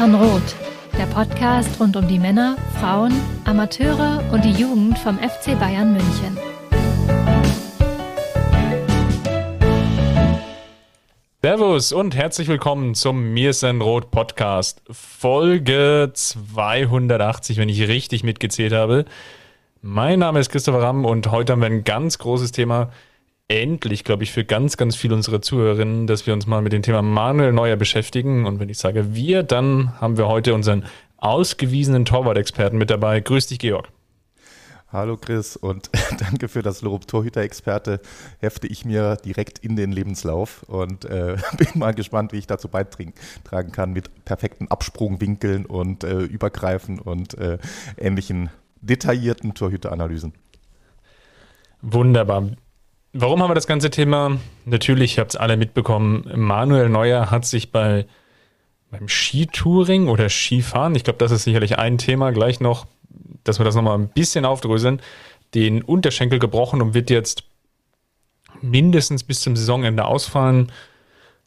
Von Roth, der Podcast rund um die Männer, Frauen, Amateure und die Jugend vom FC Bayern München. Servus und herzlich willkommen zum Mir sind Rot Podcast. Folge 280, wenn ich richtig mitgezählt habe. Mein Name ist Christopher Ramm und heute haben wir ein ganz großes Thema endlich, glaube ich, für ganz, ganz viele unserer Zuhörerinnen, dass wir uns mal mit dem Thema Manuel Neuer beschäftigen. Und wenn ich sage wir, dann haben wir heute unseren ausgewiesenen Torwart-Experten mit dabei. Grüß dich, Georg. Hallo Chris und danke für das Lob. Torhüter-Experte hefte ich mir direkt in den Lebenslauf und äh, bin mal gespannt, wie ich dazu beitragen kann mit perfekten Absprungwinkeln und äh, Übergreifen und äh, ähnlichen detaillierten Torhüteranalysen. Wunderbar. Warum haben wir das ganze Thema? Natürlich, ihr habt es alle mitbekommen, Manuel Neuer hat sich bei beim Skitouring oder Skifahren, ich glaube, das ist sicherlich ein Thema, gleich noch, dass wir das nochmal ein bisschen aufdröseln, den Unterschenkel gebrochen und wird jetzt mindestens bis zum Saisonende ausfallen.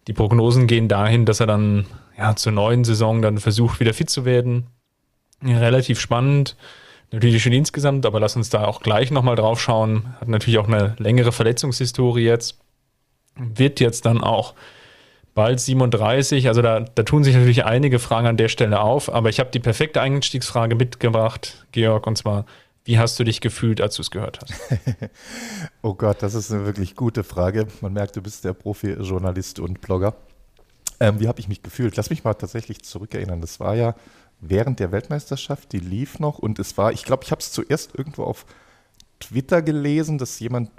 Die Prognosen gehen dahin, dass er dann ja, zur neuen Saison dann versucht, wieder fit zu werden. Relativ spannend. Natürlich schon insgesamt, aber lass uns da auch gleich nochmal drauf schauen. Hat natürlich auch eine längere Verletzungshistorie jetzt. Wird jetzt dann auch bald 37. Also da, da tun sich natürlich einige Fragen an der Stelle auf. Aber ich habe die perfekte Einstiegsfrage mitgebracht, Georg, und zwar, wie hast du dich gefühlt, als du es gehört hast? oh Gott, das ist eine wirklich gute Frage. Man merkt, du bist der Profi-Journalist und Blogger. Ähm, wie habe ich mich gefühlt? Lass mich mal tatsächlich zurückerinnern. Das war ja während der Weltmeisterschaft, die lief noch und es war, ich glaube, ich habe es zuerst irgendwo auf Twitter gelesen, dass jemand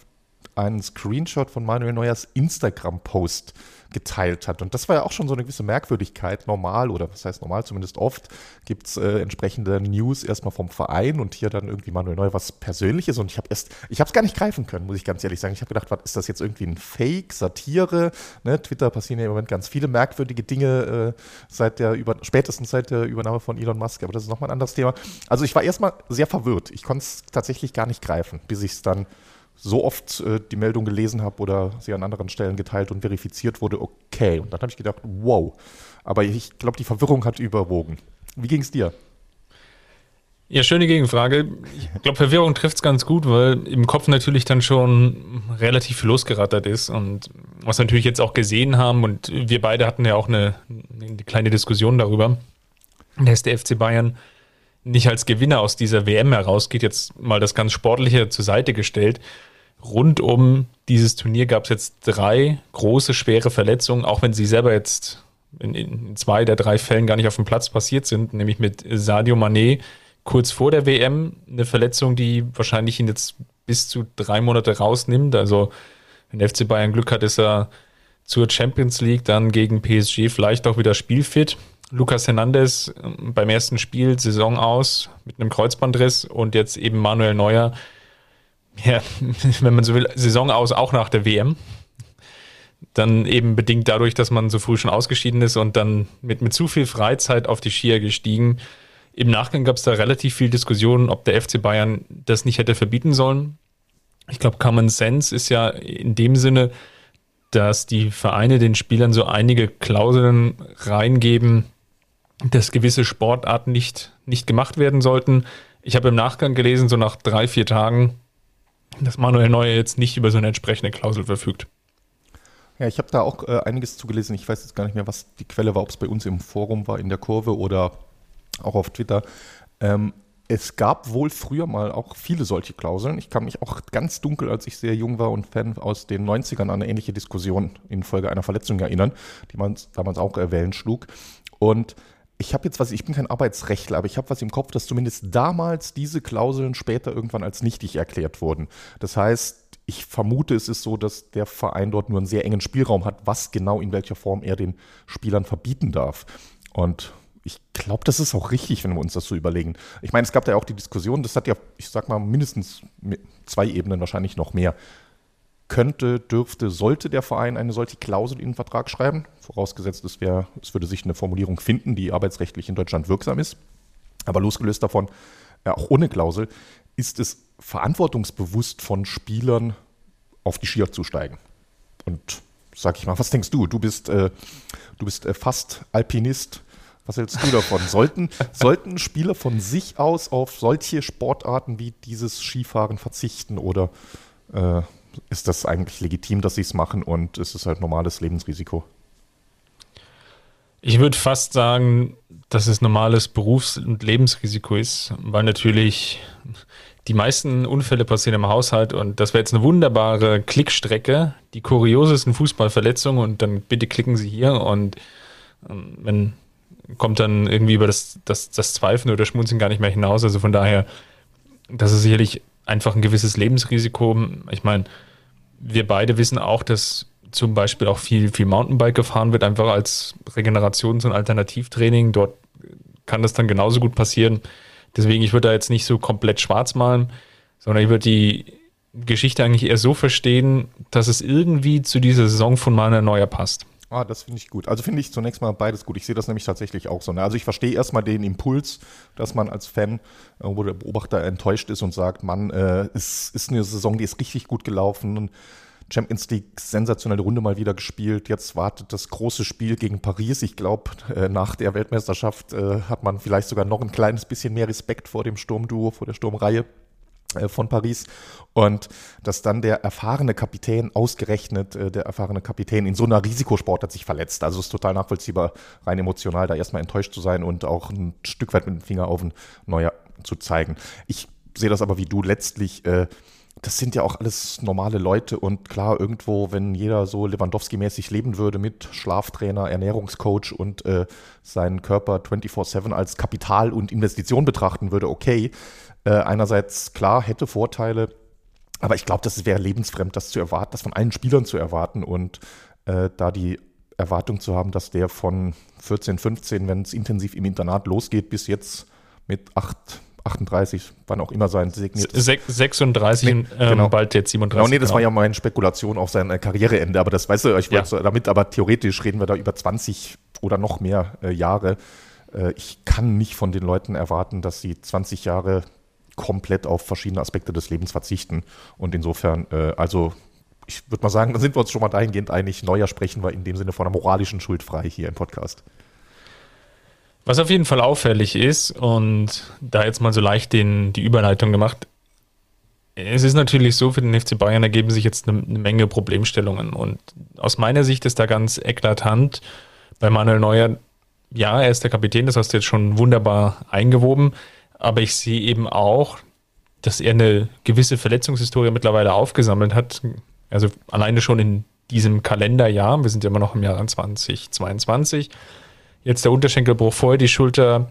einen Screenshot von Manuel Neuers Instagram-Post geteilt hat. Und das war ja auch schon so eine gewisse Merkwürdigkeit. Normal, oder was heißt normal, zumindest oft, gibt es äh, entsprechende News erstmal vom Verein und hier dann irgendwie Manuel Neuer was Persönliches. Und ich habe erst, ich habe es gar nicht greifen können, muss ich ganz ehrlich sagen. Ich habe gedacht, was ist das jetzt irgendwie ein Fake, Satire? Ne? Twitter passieren ja im Moment ganz viele merkwürdige Dinge äh, seit der über, spätestens seit der Übernahme von Elon Musk, aber das ist nochmal ein anderes Thema. Also ich war erstmal sehr verwirrt. Ich konnte es tatsächlich gar nicht greifen, bis ich es dann so oft äh, die Meldung gelesen habe oder sie an anderen Stellen geteilt und verifiziert wurde, okay. Und dann habe ich gedacht, wow. Aber ich glaube, die Verwirrung hat überwogen. Wie ging es dir? Ja, schöne Gegenfrage. Ich glaube, Verwirrung trifft es ganz gut, weil im Kopf natürlich dann schon relativ viel losgerattert ist. Und was wir natürlich jetzt auch gesehen haben, und wir beide hatten ja auch eine, eine kleine Diskussion darüber, dass der FC Bayern nicht als Gewinner aus dieser WM herausgeht, jetzt mal das ganz Sportliche zur Seite gestellt. Rund um dieses Turnier gab es jetzt drei große, schwere Verletzungen, auch wenn sie selber jetzt in, in, zwei der drei Fällen gar nicht auf dem Platz passiert sind, nämlich mit Sadio Mané kurz vor der WM eine Verletzung, die wahrscheinlich ihn jetzt bis zu drei Monate rausnimmt. Also wenn FC Bayern Glück hat, ist er zur Champions League dann gegen PSG vielleicht auch wieder spielfit. Lucas Hernandez ähm, beim ersten Spiel Saison aus mit einem Kreuzbandriss und jetzt eben Manuel Neuer, ja, wenn man so will, Saison aus auch nach der WM. Dann eben bedingt dadurch, dass man so früh schon ausgeschieden ist und dann mit, mit zu viel Freizeit auf die Skier gestiegen. Im Nachgang gab es da relativ viel Diskussion, ob der FC Bayern das nicht hätte verbieten sollen. Ich glaube, Common Sense ist ja in dem Sinne, dass die Vereine den Spielern so einige Klauseln reingeben, dass gewisse Sportarten nicht, nicht gemacht werden sollten. Ich habe im Nachgang gelesen, so nach drei, vier Tagen, dass Manuel Neuer jetzt nicht über so eine entsprechende Klausel verfügt. Ja, ich habe da auch äh, einiges zugelesen. Ich weiß jetzt gar nicht mehr, was die Quelle war, ob es bei uns im Forum war, in der Kurve oder auch auf Twitter. Ähm, es gab wohl früher mal auch viele solche Klauseln. Ich kann mich auch ganz dunkel, als ich sehr jung war und Fan aus den 90ern, an eine ähnliche Diskussion infolge einer Verletzung erinnern, die man damals auch äh, schlug. Und ich habe jetzt was, ich bin kein Arbeitsrechtler, aber ich habe was im Kopf, dass zumindest damals diese Klauseln später irgendwann als nichtig erklärt wurden. Das heißt, ich vermute, es ist so, dass der Verein dort nur einen sehr engen Spielraum hat, was genau in welcher Form er den Spielern verbieten darf. Und ich glaube, das ist auch richtig, wenn wir uns das so überlegen. Ich meine, es gab da ja auch die Diskussion, das hat ja, ich sag mal, mindestens zwei Ebenen, wahrscheinlich noch mehr könnte, dürfte, sollte der Verein eine solche Klausel in den Vertrag schreiben, vorausgesetzt es, wär, es würde sich eine Formulierung finden, die arbeitsrechtlich in Deutschland wirksam ist. Aber losgelöst davon, auch ohne Klausel, ist es verantwortungsbewusst von Spielern auf die Skier zu steigen. Und sag ich mal, was denkst du? Du bist, äh, du bist äh, fast Alpinist, Was hältst du davon? Sollten, sollten Spieler von sich aus auf solche Sportarten wie dieses Skifahren verzichten oder äh, ist das eigentlich legitim, dass sie es machen und ist es halt normales Lebensrisiko? Ich würde fast sagen, dass es normales Berufs- und Lebensrisiko ist, weil natürlich die meisten Unfälle passieren im Haushalt und das wäre jetzt eine wunderbare Klickstrecke, die kuriosesten Fußballverletzungen und dann bitte klicken Sie hier und ähm, wenn kommt dann irgendwie über das, das, das Zweifeln oder Schmunzeln gar nicht mehr hinaus. Also von daher, das ist sicherlich einfach ein gewisses Lebensrisiko. Ich meine, wir beide wissen auch, dass zum Beispiel auch viel, viel Mountainbike gefahren wird, einfach als Regenerations- und Alternativtraining. Dort kann das dann genauso gut passieren. Deswegen, ich würde da jetzt nicht so komplett schwarz malen, sondern ich würde die Geschichte eigentlich eher so verstehen, dass es irgendwie zu dieser Saison von Manuel Neuer passt. Ah, das finde ich gut. Also finde ich zunächst mal beides gut. Ich sehe das nämlich tatsächlich auch so. Ne? Also ich verstehe erstmal den Impuls, dass man als Fan äh, oder Beobachter enttäuscht ist und sagt, Mann, äh, es ist eine Saison, die ist richtig gut gelaufen. Champions League sensationelle Runde mal wieder gespielt. Jetzt wartet das große Spiel gegen Paris. Ich glaube, äh, nach der Weltmeisterschaft äh, hat man vielleicht sogar noch ein kleines bisschen mehr Respekt vor dem Sturmduo, vor der Sturmreihe von Paris und dass dann der erfahrene Kapitän ausgerechnet äh, der erfahrene Kapitän in so einer Risikosport hat sich verletzt. Also es ist total nachvollziehbar, rein emotional da erstmal enttäuscht zu sein und auch ein Stück weit mit dem Finger auf ein Neuer zu zeigen. Ich sehe das aber wie du letztlich äh, das sind ja auch alles normale Leute und klar, irgendwo, wenn jeder so Lewandowski-mäßig leben würde mit Schlaftrainer, Ernährungscoach und äh, seinen Körper 24-7 als Kapital und Investition betrachten würde, okay. Äh, einerseits klar, hätte Vorteile, aber ich glaube, das wäre lebensfremd, das zu erwarten, das von allen Spielern zu erwarten und äh, da die Erwartung zu haben, dass der von 14, 15, wenn es intensiv im Internat losgeht, bis jetzt mit acht 38, wann auch immer sein signiertes. 36, nee, ähm, genau. bald jetzt 37. Genau, nee, das genau. war ja meine Spekulation auf sein äh, Karriereende, aber das weißt du, ich wollte ja. damit, aber theoretisch reden wir da über 20 oder noch mehr äh, Jahre. Äh, ich kann nicht von den Leuten erwarten, dass sie 20 Jahre komplett auf verschiedene Aspekte des Lebens verzichten. Und insofern, äh, also ich würde mal sagen, da sind wir uns schon mal dahingehend einig. Neuer sprechen wir in dem Sinne von einer moralischen Schuld frei hier im Podcast. Was auf jeden Fall auffällig ist, und da jetzt mal so leicht den, die Überleitung gemacht, es ist natürlich so, für den FC Bayern ergeben sich jetzt eine, eine Menge Problemstellungen. Und aus meiner Sicht ist da ganz eklatant bei Manuel Neuer, ja, er ist der Kapitän, das hast du jetzt schon wunderbar eingewoben, aber ich sehe eben auch, dass er eine gewisse Verletzungshistorie mittlerweile aufgesammelt hat. Also alleine schon in diesem Kalenderjahr, wir sind ja immer noch im Jahr 2022, Jetzt der Unterschenkelbruch, vorher die Schulter,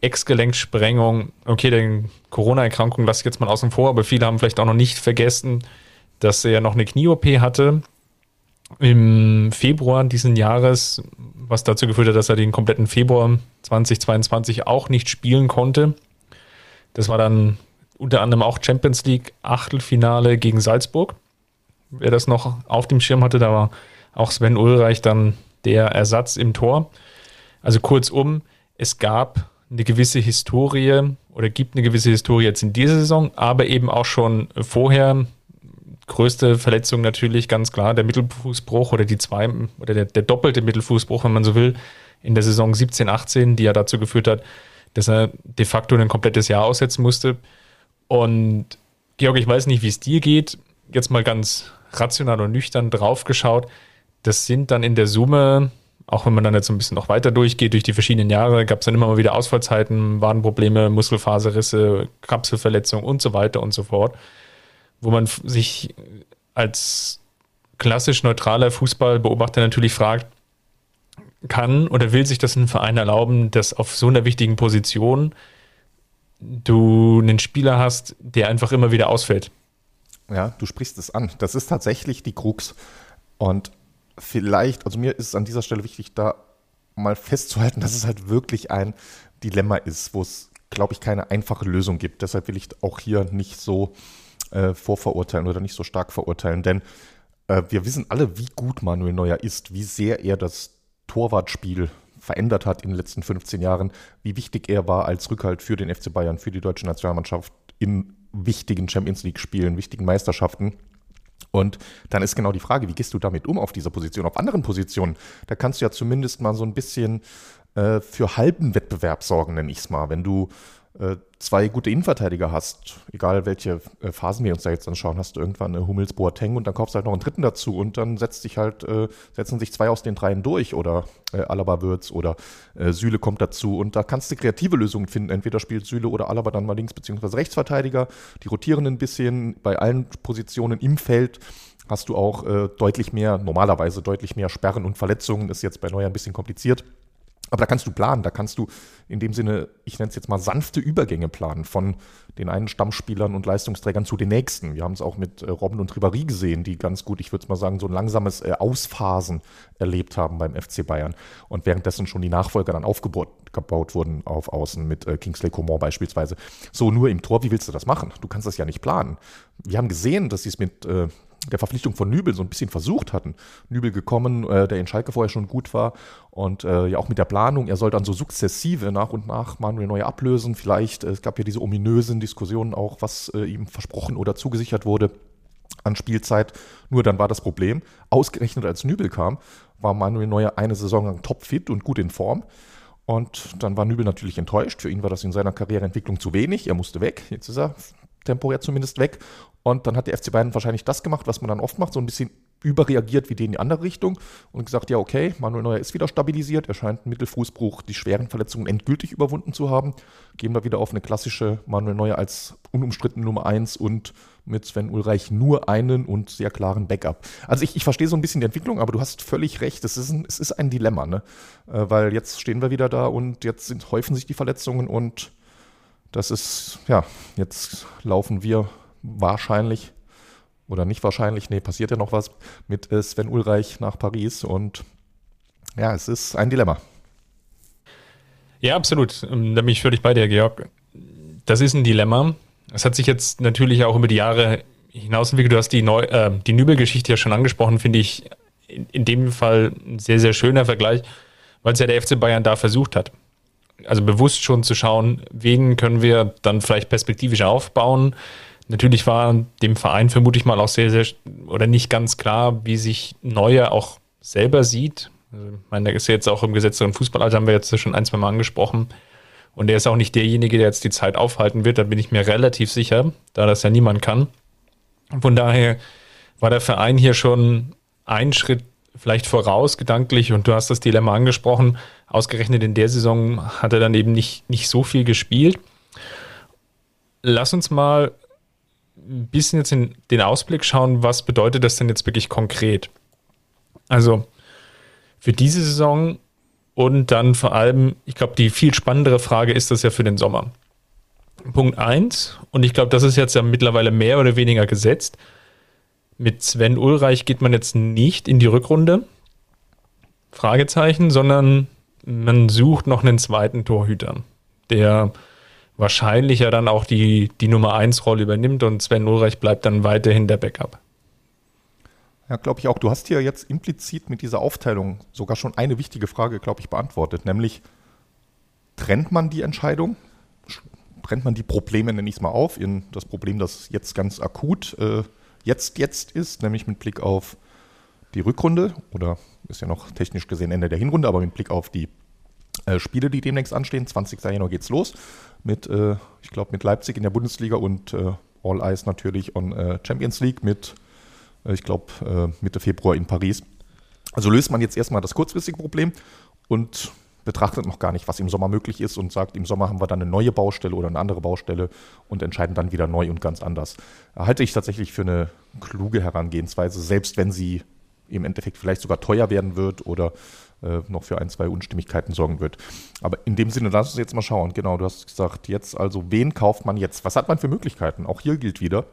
Ex-Gelenksprengung. Okay, den Corona-Erkrankung lasse ich jetzt mal außen vor, aber viele haben vielleicht auch noch nicht vergessen, dass er noch eine Knie-OP hatte im Februar diesen Jahres, was dazu geführt hat, dass er den kompletten Februar 2022 auch nicht spielen konnte. Das war dann unter anderem auch Champions League Achtelfinale gegen Salzburg. Wer das noch auf dem Schirm hatte, da war auch Sven Ulreich dann der Ersatz im Tor. Also kurzum, es gab eine gewisse Historie oder gibt eine gewisse Historie jetzt in dieser Saison, aber eben auch schon vorher. Größte Verletzung natürlich ganz klar der Mittelfußbruch oder die zwei oder der, der doppelte Mittelfußbruch, wenn man so will, in der Saison 17, 18, die ja dazu geführt hat, dass er de facto ein komplettes Jahr aussetzen musste. Und Georg, ich weiß nicht, wie es dir geht. Jetzt mal ganz rational und nüchtern draufgeschaut. Das sind dann in der Summe auch wenn man dann jetzt so ein bisschen noch weiter durchgeht, durch die verschiedenen Jahre, gab es dann immer mal wieder Ausfallzeiten, Wadenprobleme, Muskelfaserrisse, Kapselverletzungen und so weiter und so fort, wo man sich als klassisch neutraler Fußballbeobachter natürlich fragt, kann oder will sich das ein Verein erlauben, dass auf so einer wichtigen Position du einen Spieler hast, der einfach immer wieder ausfällt? Ja, du sprichst es an. Das ist tatsächlich die Krux. Und vielleicht, also mir ist es an dieser Stelle wichtig, da mal festzuhalten, dass es halt wirklich ein Dilemma ist, wo es, glaube ich, keine einfache Lösung gibt. Deshalb will ich auch hier nicht so äh, vorverurteilen oder nicht so stark verurteilen, denn äh, wir wissen alle, wie gut Manuel Neuer ist, wie sehr er das Torwartspiel verändert hat in den letzten 15 Jahren, wie wichtig er war als Rückhalt für den FC Bayern, für die deutsche Nationalmannschaft in wichtigen Champions League-Spielen, wichtigen Meisterschaften. Und dann ist genau die Frage, wie gehst du damit um auf dieser Position, auf anderen Positionen? Da kannst du ja zumindest mal so ein bisschen äh, für halben Wettbewerb sorgen, nenne ich es mal. Wenn du zwei gute Innenverteidiger hast, egal welche äh, Phasen wir uns da jetzt anschauen, hast du irgendwann eine Hummels Boateng und dann kaufst du halt noch einen dritten dazu und dann setzt sich halt, äh, setzen sich zwei aus den dreien durch oder äh, Alaba wird's oder äh, Süle kommt dazu und da kannst du kreative Lösungen finden. Entweder spielt Süle oder Alaba dann mal links- bzw. Rechtsverteidiger, die rotieren ein bisschen bei allen Positionen im Feld hast du auch äh, deutlich mehr, normalerweise deutlich mehr Sperren und Verletzungen, ist jetzt bei Neuer ein bisschen kompliziert. Aber da kannst du planen, da kannst du in dem Sinne, ich nenne es jetzt mal sanfte Übergänge planen von den einen Stammspielern und Leistungsträgern zu den nächsten. Wir haben es auch mit äh, Robben und Ribéry gesehen, die ganz gut, ich würde es mal sagen, so ein langsames äh, Ausphasen erlebt haben beim FC Bayern und währenddessen schon die Nachfolger dann aufgebaut gebaut wurden auf Außen mit äh, Kingsley Coman beispielsweise. So, nur im Tor, wie willst du das machen? Du kannst das ja nicht planen. Wir haben gesehen, dass sie es mit äh, der Verpflichtung von Nübel so ein bisschen versucht hatten. Nübel gekommen, äh, der in Schalke vorher schon gut war und äh, ja auch mit der Planung, er soll dann so sukzessive nach und nach Manuel Neuer ablösen. Vielleicht, äh, es gab ja diese ominösen Diskussionen auch, was äh, ihm versprochen oder zugesichert wurde an Spielzeit. Nur dann war das Problem, ausgerechnet als Nübel kam, war Manuel Neuer eine Saison lang topfit und gut in Form. Und dann war Nübel natürlich enttäuscht. Für ihn war das in seiner Karriereentwicklung zu wenig. Er musste weg. Jetzt ist er temporär zumindest weg. Und dann hat der FC Bayern wahrscheinlich das gemacht, was man dann oft macht, so ein bisschen überreagiert wie die in die andere Richtung und gesagt, ja, okay, Manuel Neuer ist wieder stabilisiert, er scheint Mittelfußbruch, die schweren Verletzungen endgültig überwunden zu haben. Gehen wir wieder auf eine klassische Manuel Neuer als unumstritten Nummer 1 und mit Sven Ulreich nur einen und sehr klaren Backup. Also ich, ich verstehe so ein bisschen die Entwicklung, aber du hast völlig recht, es ist ein, es ist ein Dilemma, ne? Äh, weil jetzt stehen wir wieder da und jetzt sind, häufen sich die Verletzungen und das ist, ja, jetzt laufen wir wahrscheinlich oder nicht wahrscheinlich, nee, passiert ja noch was mit äh, Sven Ulreich nach Paris und ja, es ist ein Dilemma. Ja, absolut. Ähm, da bin ich völlig bei dir, Georg. Das ist ein Dilemma. Es hat sich jetzt natürlich auch über die Jahre hinaus entwickelt. Du hast die, Neu äh, die Nübel-Geschichte ja schon angesprochen, finde ich in, in, dem Fall ein sehr, sehr schöner Vergleich, weil es ja der FC Bayern da versucht hat. Also bewusst schon zu schauen, wen können wir dann vielleicht perspektivisch aufbauen, Natürlich war dem Verein vermutlich mal auch sehr, sehr oder nicht ganz klar, wie sich Neuer auch selber sieht. Also, ich meine, der ist ja jetzt auch im gesetzlichen Fußballalter, haben wir jetzt schon ein, zwei Mal angesprochen. Und er ist auch nicht derjenige, der jetzt die Zeit aufhalten wird, da bin ich mir relativ sicher, da das ja niemand kann. Von daher war der Verein hier schon einen Schritt vielleicht voraus gedanklich und du hast das Dilemma angesprochen. Ausgerechnet in der Saison hat er dann eben nicht, nicht so viel gespielt. Lass uns mal ein bisschen jetzt in den Ausblick schauen, was bedeutet das denn jetzt wirklich konkret? Also für diese Saison und dann vor allem, ich glaube, die viel spannendere Frage ist das ja für den Sommer. Punkt 1, und ich glaube, das ist jetzt ja mittlerweile mehr oder weniger gesetzt. Mit Sven Ulreich geht man jetzt nicht in die Rückrunde, Fragezeichen, sondern man sucht noch einen zweiten Torhüter, der wahrscheinlich ja dann auch die, die Nummer 1 Rolle übernimmt und Sven Ulreich bleibt dann weiterhin der Backup. Ja, glaube ich auch. Du hast hier jetzt implizit mit dieser Aufteilung sogar schon eine wichtige Frage, glaube ich, beantwortet, nämlich trennt man die Entscheidung? Trennt man die Probleme, nenne ich es mal auf, in das Problem, das jetzt ganz akut äh, jetzt, jetzt ist, nämlich mit Blick auf die Rückrunde oder ist ja noch technisch gesehen Ende der Hinrunde, aber mit Blick auf die äh, Spiele, die demnächst anstehen. 20. Januar geht's los mit, äh, ich glaube, mit Leipzig in der Bundesliga und äh, All Eyes natürlich on äh, Champions League mit, äh, ich glaube, Mitte Februar in Paris. Also löst man jetzt erstmal das kurzfristige Problem und betrachtet noch gar nicht, was im Sommer möglich ist und sagt, im Sommer haben wir dann eine neue Baustelle oder eine andere Baustelle und entscheiden dann wieder neu und ganz anders. Halte ich tatsächlich für eine kluge Herangehensweise, selbst wenn sie im Endeffekt vielleicht sogar teuer werden wird oder noch für ein, zwei Unstimmigkeiten sorgen wird. Aber in dem Sinne, lass uns jetzt mal schauen. Genau, du hast gesagt, jetzt also, wen kauft man jetzt? Was hat man für Möglichkeiten? Auch hier gilt wieder,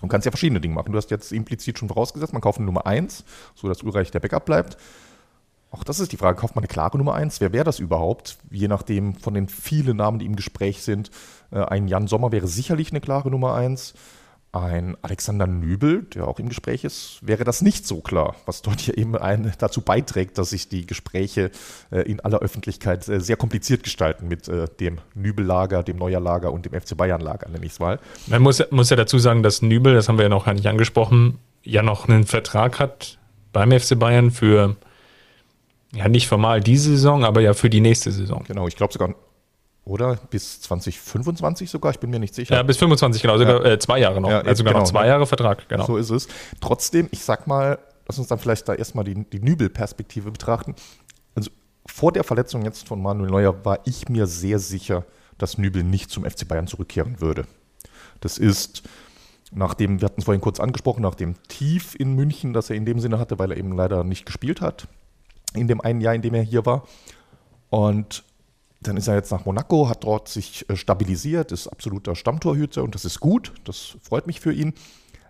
Du kannst ja verschiedene Dinge machen. Du hast jetzt implizit schon vorausgesetzt, man kauft eine Nummer 1, sodass Ulreich der Backup bleibt. Auch das ist die Frage, kauft man eine klare Nummer 1? Wer wäre das überhaupt? Je nachdem von den vielen Namen, die im Gespräch sind. Äh, ein Jan Sommer wäre sicherlich eine klare Nummer 1 ein Alexander Nübel, der auch im Gespräch ist, wäre das nicht so klar, was dort hier eben ein, dazu beiträgt, dass sich die Gespräche äh, in aller Öffentlichkeit äh, sehr kompliziert gestalten mit äh, dem Nübel-Lager, dem Neuer-Lager und dem FC Bayern-Lager, nenne ich es mal. Man muss, muss ja dazu sagen, dass Nübel, das haben wir ja noch gar nicht angesprochen, ja noch einen Vertrag hat beim FC Bayern für Ja, nicht formal diese Saison, aber ja für die nächste Saison. Genau, ich glaube sogar, oder? Bis 2025 sogar, ich bin mir nicht sicher. Ja, bis 25, genau, sogar ja. äh, zwei Jahre noch. Ja, also sogar genau, noch zwei Jahre Vertrag, genau. So ist es. Trotzdem, ich sag mal, lass uns dann vielleicht da erstmal die, die Nübel-Perspektive betrachten. Also vor der Verletzung jetzt von Manuel Neuer war ich mir sehr sicher, dass Nübel nicht zum FC Bayern zurückkehren würde. Das ist nachdem, wir hatten es vorhin kurz angesprochen, nach dem Tief in München, das er in dem Sinne hatte, weil er eben leider nicht gespielt hat, in dem einen Jahr, in dem er hier war. Und dann ist er jetzt nach Monaco, hat dort sich äh, stabilisiert, ist absoluter Stammtorhüter und das ist gut, das freut mich für ihn.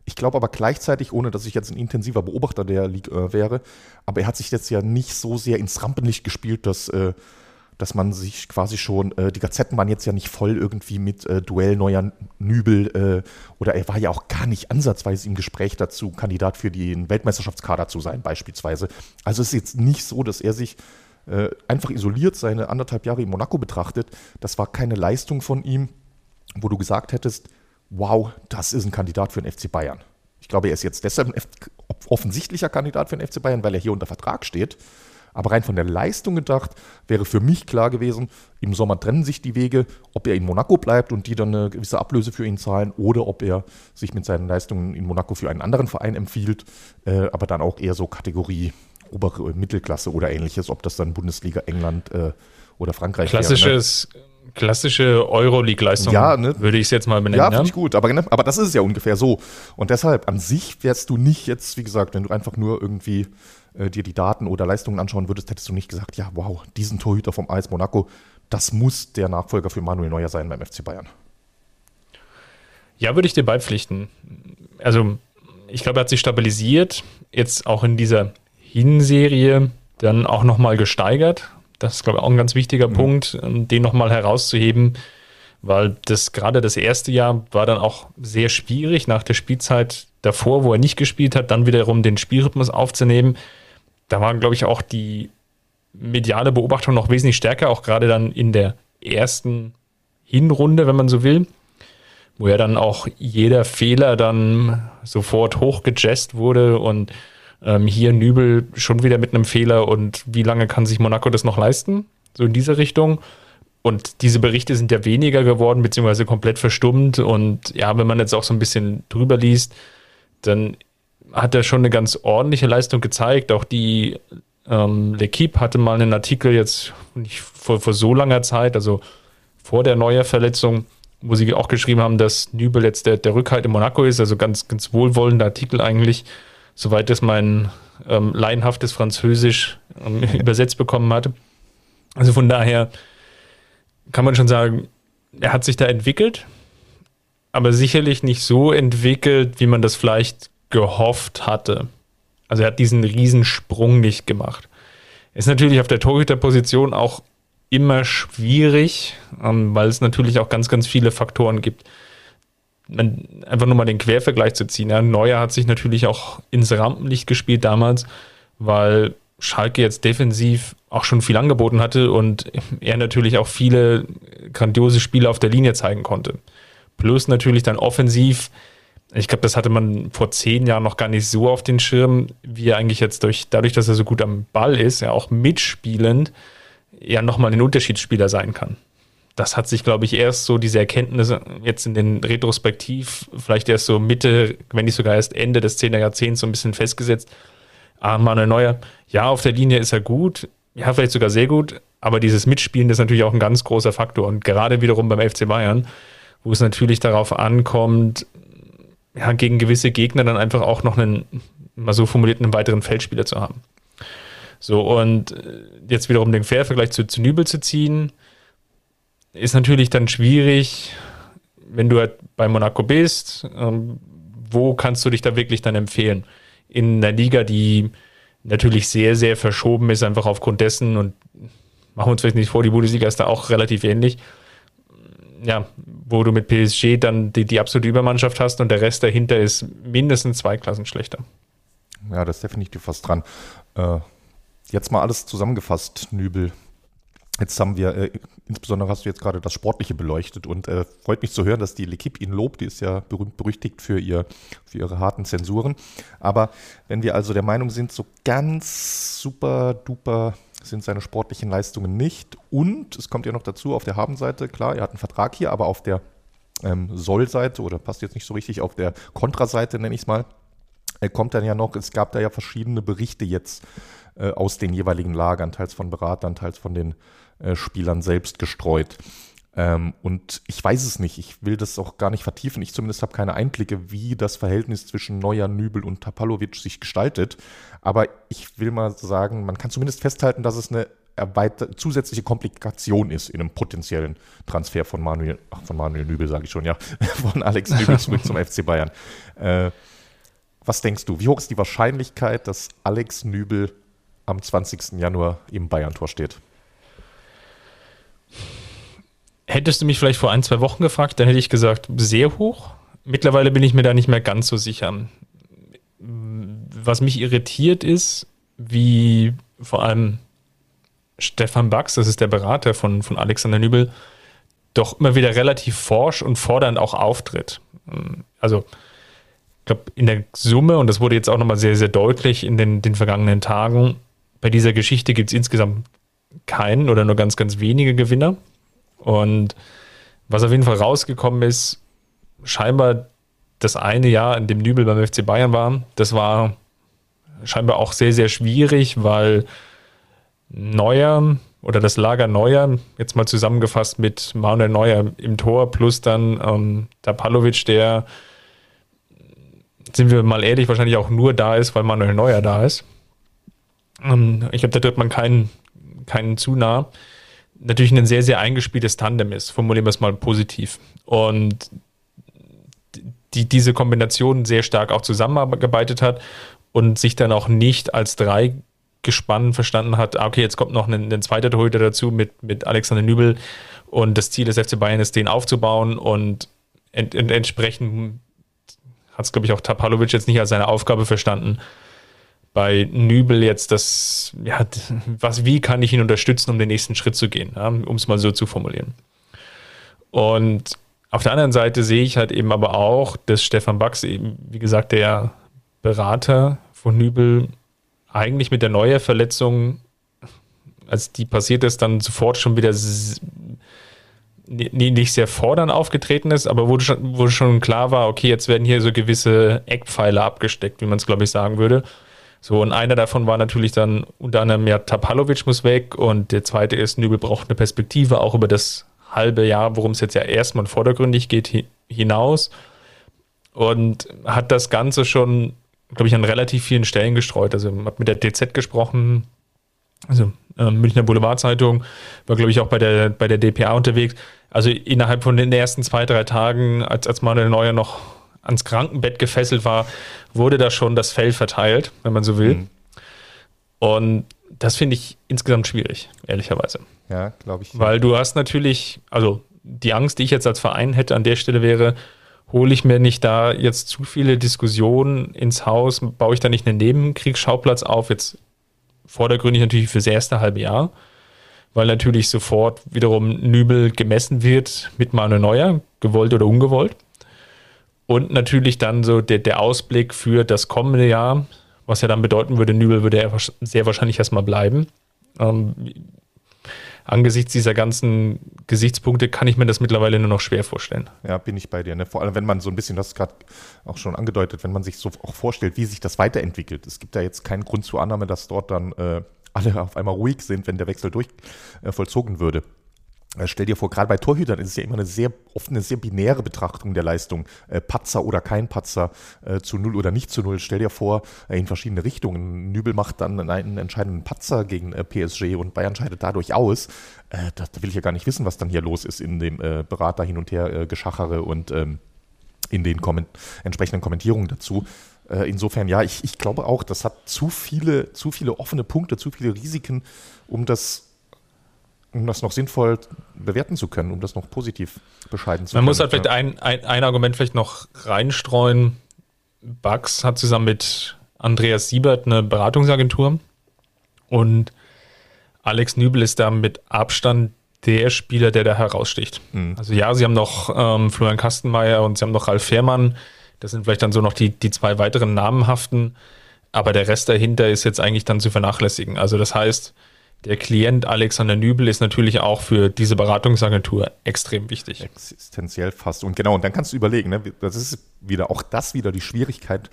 Ich glaube aber gleichzeitig, ohne dass ich jetzt ein intensiver Beobachter der Liga äh, wäre, aber er hat sich jetzt ja nicht so sehr ins Rampenlicht gespielt, dass äh, dass man sich quasi schon, die Gazetten waren jetzt ja nicht voll irgendwie mit Duell neuer Nübel oder er war ja auch gar nicht ansatzweise im Gespräch dazu, Kandidat für den Weltmeisterschaftskader zu sein beispielsweise. Also es ist jetzt nicht so, dass er sich äh, einfach isoliert seine anderthalb Jahre in Monaco betrachtet. Das war keine Leistung von ihm, wo du gesagt hättest, wow, das ist ein Kandidat für den FC Bayern. Ich glaube, er ist jetzt deshalb ein offensichtlicher Kandidat für den FC Bayern, weil er hier unter Vertrag steht. Aber rein von der Leistung gedacht, wäre für mich klar gewesen, im Sommer trennen sich die Wege, ob er in Monaco bleibt und die dann eine gewisse Ablöse für ihn zahlen oder ob er sich mit seinen Leistungen in Monaco für einen anderen Verein empfiehlt, äh, aber dann auch eher so Kategorie obere Mittelklasse oder ähnliches, ob das dann Bundesliga, England äh, oder Frankreich Klassisches, wäre. Ne? Klassische Euroleague-Leistung, ja, ne? würde ich es jetzt mal benennen. Ja, finde ich gut, aber, ne, aber das ist es ja ungefähr so. Und deshalb, an sich wärst du nicht jetzt, wie gesagt, wenn du einfach nur irgendwie äh, dir die Daten oder Leistungen anschauen würdest, hättest du nicht gesagt, ja, wow, diesen Torhüter vom AS Monaco, das muss der Nachfolger für Manuel Neuer sein beim FC Bayern. Ja, würde ich dir beipflichten. Also, ich glaube, er hat sich stabilisiert, jetzt auch in dieser Hinserie dann auch nochmal gesteigert. Das ist, glaube ich, auch ein ganz wichtiger mhm. Punkt, den nochmal herauszuheben, weil das gerade das erste Jahr war dann auch sehr schwierig nach der Spielzeit davor, wo er nicht gespielt hat, dann wiederum den Spielrhythmus aufzunehmen da war, glaube ich, auch die mediale Beobachtung noch wesentlich stärker, auch gerade dann in der ersten Hinrunde, wenn man so will, wo ja dann auch jeder Fehler dann sofort hochgejazzt wurde und ähm, hier Nübel schon wieder mit einem Fehler und wie lange kann sich Monaco das noch leisten? So in diese Richtung. Und diese Berichte sind ja weniger geworden, beziehungsweise komplett verstummt. Und ja, wenn man jetzt auch so ein bisschen drüber liest, dann hat er schon eine ganz ordentliche Leistung gezeigt. Auch die ähm, L'Equipe hatte mal einen Artikel jetzt nicht vor, vor so langer Zeit, also vor der Neuer-Verletzung, wo sie auch geschrieben haben, dass Nübel jetzt der, der Rückhalt in Monaco ist. Also ganz, ganz wohlwollender Artikel eigentlich, soweit das mein ähm, laienhaftes Französisch ähm, übersetzt bekommen hatte. Also von daher kann man schon sagen, er hat sich da entwickelt, aber sicherlich nicht so entwickelt, wie man das vielleicht gehofft hatte. Also er hat diesen Riesensprung nicht gemacht. Ist natürlich auf der Torhüterposition auch immer schwierig, ähm, weil es natürlich auch ganz, ganz viele Faktoren gibt. Man, einfach nur mal den Quervergleich zu ziehen. Ja, Neuer hat sich natürlich auch ins Rampenlicht gespielt damals, weil Schalke jetzt defensiv auch schon viel angeboten hatte und er natürlich auch viele grandiose Spiele auf der Linie zeigen konnte. Plus natürlich dann offensiv ich glaube, das hatte man vor zehn Jahren noch gar nicht so auf den Schirm, wie er eigentlich jetzt durch, dadurch, dass er so gut am Ball ist, ja auch mitspielend, ja nochmal ein Unterschiedsspieler sein kann. Das hat sich, glaube ich, erst so diese Erkenntnisse jetzt in den Retrospektiv, vielleicht erst so Mitte, wenn nicht sogar erst Ende des 10er Jahrzehnts so ein bisschen festgesetzt. Ah, Manuel Neuer, ja, auf der Linie ist er gut, ja, vielleicht sogar sehr gut, aber dieses Mitspielen ist natürlich auch ein ganz großer Faktor. Und gerade wiederum beim FC Bayern, wo es natürlich darauf ankommt, ja, gegen gewisse Gegner dann einfach auch noch einen, mal so formuliert, einen weiteren Feldspieler zu haben. So, und äh, jetzt wiederum den Quervergleich zu, zu Nübel zu ziehen, ist natürlich dann schwierig, wenn du halt bei Monaco bist, ähm, wo kannst du dich da wirklich dann empfehlen? In einer Liga, die natürlich sehr, sehr verschoben ist, einfach aufgrund dessen und machen wir uns vielleicht nicht vor, die Bundesliga ist da auch relativ ähnlich ja, wo du mit PSG dann die, die absolute Übermannschaft hast und der Rest dahinter ist mindestens zwei Klassen schlechter. Ja, das ist definitiv was dran. Äh, jetzt mal alles zusammengefasst, Nübel. Jetzt haben wir, äh, insbesondere hast du jetzt gerade das Sportliche beleuchtet und äh, freut mich zu hören, dass die L'Equipe ihn lobt. Die ist ja berühmt berüchtigt für, ihr, für ihre harten Zensuren. Aber wenn wir also der Meinung sind, so ganz super duper sind seine sportlichen Leistungen nicht. Und es kommt ja noch dazu, auf der Habenseite, klar, er hat einen Vertrag hier, aber auf der ähm, Soll-Seite oder passt jetzt nicht so richtig, auf der Kontraseite nenne ich es mal, äh, kommt dann ja noch, es gab da ja verschiedene Berichte jetzt äh, aus den jeweiligen Lagern, teils von Beratern, teils von den äh, Spielern selbst gestreut. Ähm, und ich weiß es nicht, ich will das auch gar nicht vertiefen. Ich zumindest habe keine Einblicke, wie das Verhältnis zwischen Neuer, Nübel und Tapalovic sich gestaltet. Aber ich will mal sagen, man kann zumindest festhalten, dass es eine zusätzliche Komplikation ist in einem potenziellen Transfer von Manuel, ach, von Manuel Nübel, sage ich schon, ja, von Alex Nübel zurück zum FC Bayern. Äh, was denkst du, wie hoch ist die Wahrscheinlichkeit, dass Alex Nübel am 20. Januar im Bayern-Tor steht? Hättest du mich vielleicht vor ein, zwei Wochen gefragt, dann hätte ich gesagt, sehr hoch. Mittlerweile bin ich mir da nicht mehr ganz so sicher. Was mich irritiert ist, wie vor allem Stefan Bax, das ist der Berater von, von Alexander Nübel, doch immer wieder relativ forsch und fordernd auch auftritt. Also, ich glaube, in der Summe, und das wurde jetzt auch nochmal sehr, sehr deutlich in den, den vergangenen Tagen, bei dieser Geschichte gibt es insgesamt keinen oder nur ganz, ganz wenige Gewinner. Und was auf jeden Fall rausgekommen ist, scheinbar das eine Jahr, in dem Nübel beim FC Bayern war, das war scheinbar auch sehr, sehr schwierig, weil Neuer oder das Lager Neuer, jetzt mal zusammengefasst mit Manuel Neuer im Tor plus dann ähm, der Palovic, der, sind wir mal ehrlich, wahrscheinlich auch nur da ist, weil Manuel Neuer da ist. Ähm, ich glaube, da tritt man keinen, keinen zu nah natürlich ein sehr, sehr eingespieltes Tandem ist, formulieren wir es mal positiv. Und die diese Kombination sehr stark auch zusammengearbeitet hat und sich dann auch nicht als drei gespannt verstanden hat, ah, okay, jetzt kommt noch ein, ein zweiter Torhüter dazu mit, mit Alexander Nübel und das Ziel des FC Bayern ist, den aufzubauen und ent, ent, entsprechend hat es, glaube ich, auch Tapalovic jetzt nicht als seine Aufgabe verstanden, bei Nübel jetzt das, ja, was, wie kann ich ihn unterstützen, um den nächsten Schritt zu gehen, ja, um es mal so zu formulieren. Und auf der anderen Seite sehe ich halt eben aber auch, dass Stefan Bax eben, wie gesagt, der Berater von Nübel eigentlich mit der neuen Verletzung, als die passiert ist, dann sofort schon wieder nicht sehr fordernd aufgetreten ist, aber wo schon, wo schon klar war, okay, jetzt werden hier so gewisse Eckpfeiler abgesteckt, wie man es, glaube ich, sagen würde. So, und einer davon war natürlich dann unter anderem ja Tapalovic muss weg und der zweite ist, Nübel braucht eine Perspektive, auch über das halbe Jahr, worum es jetzt ja erstmal vordergründig geht, hinaus. Und hat das Ganze schon, glaube ich, an relativ vielen Stellen gestreut. Also hat mit der DZ gesprochen, also äh, Münchner Boulevardzeitung, war, glaube ich, auch bei der, bei der DPA unterwegs. Also innerhalb von den ersten zwei, drei Tagen, als, als Manuel Neuer noch ans Krankenbett gefesselt war, wurde da schon das Fell verteilt, wenn man so will. Mhm. Und das finde ich insgesamt schwierig, ehrlicherweise. Ja, glaube ich. Weil du hast natürlich, also die Angst, die ich jetzt als Verein hätte an der Stelle wäre, hole ich mir nicht da jetzt zu viele Diskussionen ins Haus, baue ich da nicht einen Nebenkriegsschauplatz auf, jetzt vordergründig natürlich fürs erste halbe Jahr, weil natürlich sofort wiederum Nübel gemessen wird mit Manuel Neuer, gewollt oder ungewollt. Und natürlich dann so der, der Ausblick für das kommende Jahr, was ja dann bedeuten würde, Nübel würde er sehr wahrscheinlich erstmal bleiben. Ähm, angesichts dieser ganzen Gesichtspunkte kann ich mir das mittlerweile nur noch schwer vorstellen. Ja, bin ich bei dir. Ne? Vor allem, wenn man so ein bisschen, das gerade auch schon angedeutet, wenn man sich so auch vorstellt, wie sich das weiterentwickelt. Es gibt da jetzt keinen Grund zur Annahme, dass dort dann äh, alle auf einmal ruhig sind, wenn der Wechsel durch äh, vollzogen würde. Äh, stell dir vor, gerade bei Torhütern ist es ja immer eine sehr, oft eine sehr binäre Betrachtung der Leistung. Äh, Patzer oder kein Patzer, äh, zu null oder nicht zu null. Stell dir vor, äh, in verschiedene Richtungen. Nübel macht dann einen entscheidenden Patzer gegen äh, PSG und Bayern scheidet dadurch aus. Äh, da, da, will ich ja gar nicht wissen, was dann hier los ist in dem Berater hin und her Geschachere und ähm, in den Komment entsprechenden Kommentierungen dazu. Insofern, ja, ich, ich glaube auch, das hat zu viele, zu viele offene Punkte, zu viele Risiken, um das um das noch sinnvoll bewerten zu können, um das noch positiv bescheiden zu Man können. Man muss halt vielleicht ein, ein, ein, Argument vielleicht noch reinstreuen. Bugs hat zusammen mit Andreas Siebert eine Beratungsagentur und Alex Nübel ist da mit Abstand der Spieler, der da heraussticht. Mhm. Also ja, sie haben noch ähm, Florian Kastenmeier und sie haben noch Ralf Fährmann. Das sind vielleicht dann so noch die, die zwei weiteren namenhaften. Aber der Rest dahinter ist jetzt eigentlich dann zu vernachlässigen. Also das heißt, der Klient Alexander Nübel ist natürlich auch für diese Beratungsagentur extrem wichtig. Existenziell fast. Und genau, und dann kannst du überlegen, ne, das ist wieder auch das wieder die Schwierigkeit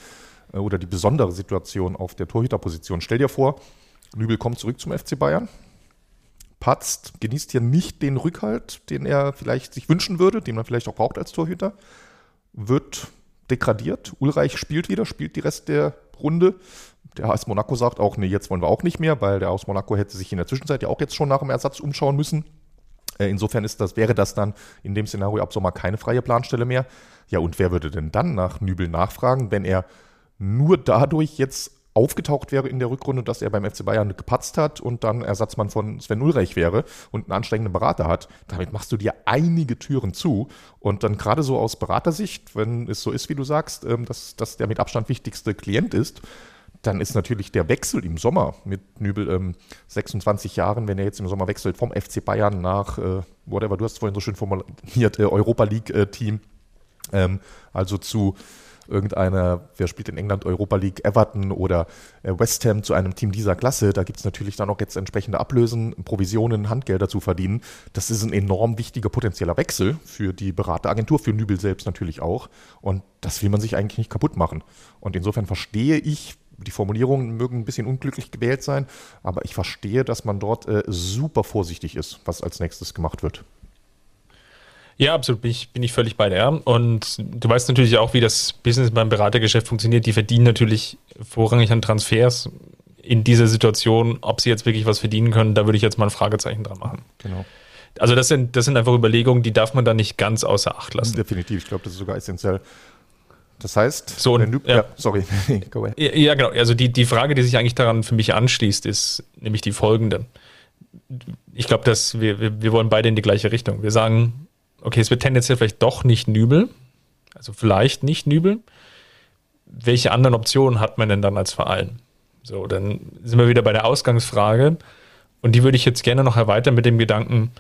äh, oder die besondere Situation auf der Torhüterposition. Stell dir vor, Nübel kommt zurück zum FC Bayern, patzt, genießt hier nicht den Rückhalt, den er vielleicht sich wünschen würde, den man vielleicht auch braucht als Torhüter, wird degradiert. Ulreich spielt wieder, spielt die Rest der Runde. Der AS Monaco sagt auch, nee, jetzt wollen wir auch nicht mehr, weil der AS Monaco hätte sich in der Zwischenzeit ja auch jetzt schon nach dem Ersatz umschauen müssen. Äh, insofern ist das, wäre das dann in dem Szenario ab Sommer keine freie Planstelle mehr. Ja, und wer würde denn dann nach Nübel nachfragen, wenn er nur dadurch jetzt aufgetaucht wäre in der Rückrunde, dass er beim FC Bayern gepatzt hat und dann Ersatzmann von Sven Ulreich wäre und einen anstrengenden Berater hat, damit machst du dir einige Türen zu. Und dann gerade so aus Beratersicht, wenn es so ist, wie du sagst, ähm, dass das der mit Abstand wichtigste Klient ist, dann ist natürlich der Wechsel im Sommer mit Nübel ähm, 26 Jahren, wenn er jetzt im Sommer wechselt vom FC Bayern nach, äh, whatever, du hast es vorhin so schön formuliert, äh, Europa League-Team, äh, ähm, also zu irgendeiner, wer spielt in England Europa League, Everton oder äh, West Ham zu einem Team dieser Klasse, da gibt es natürlich dann auch jetzt entsprechende Ablösen, Provisionen, Handgelder zu verdienen. Das ist ein enorm wichtiger potenzieller Wechsel für die Berateragentur, für Nübel selbst natürlich auch. Und das will man sich eigentlich nicht kaputt machen. Und insofern verstehe ich, die Formulierungen mögen ein bisschen unglücklich gewählt sein, aber ich verstehe, dass man dort äh, super vorsichtig ist, was als nächstes gemacht wird. Ja, absolut, bin ich, bin ich völlig bei dir. Und du weißt natürlich auch, wie das Business beim Beratergeschäft funktioniert. Die verdienen natürlich vorrangig an Transfers. In dieser Situation, ob sie jetzt wirklich was verdienen können, da würde ich jetzt mal ein Fragezeichen dran machen. Genau. Also das sind, das sind einfach Überlegungen, die darf man da nicht ganz außer Acht lassen. Definitiv, ich glaube, das ist sogar essentiell. Das heißt, so, du, ja. ja. sorry, go ahead. Ja, ja, genau. Also die, die Frage, die sich eigentlich daran für mich anschließt, ist nämlich die folgende. Ich glaube, dass wir, wir, wir wollen beide in die gleiche Richtung. Wir sagen, okay, es wird tendenziell vielleicht doch nicht Nübel, also vielleicht nicht Nübel. Welche anderen Optionen hat man denn dann als Verein? So, dann sind wir wieder bei der Ausgangsfrage und die würde ich jetzt gerne noch erweitern mit dem Gedanken,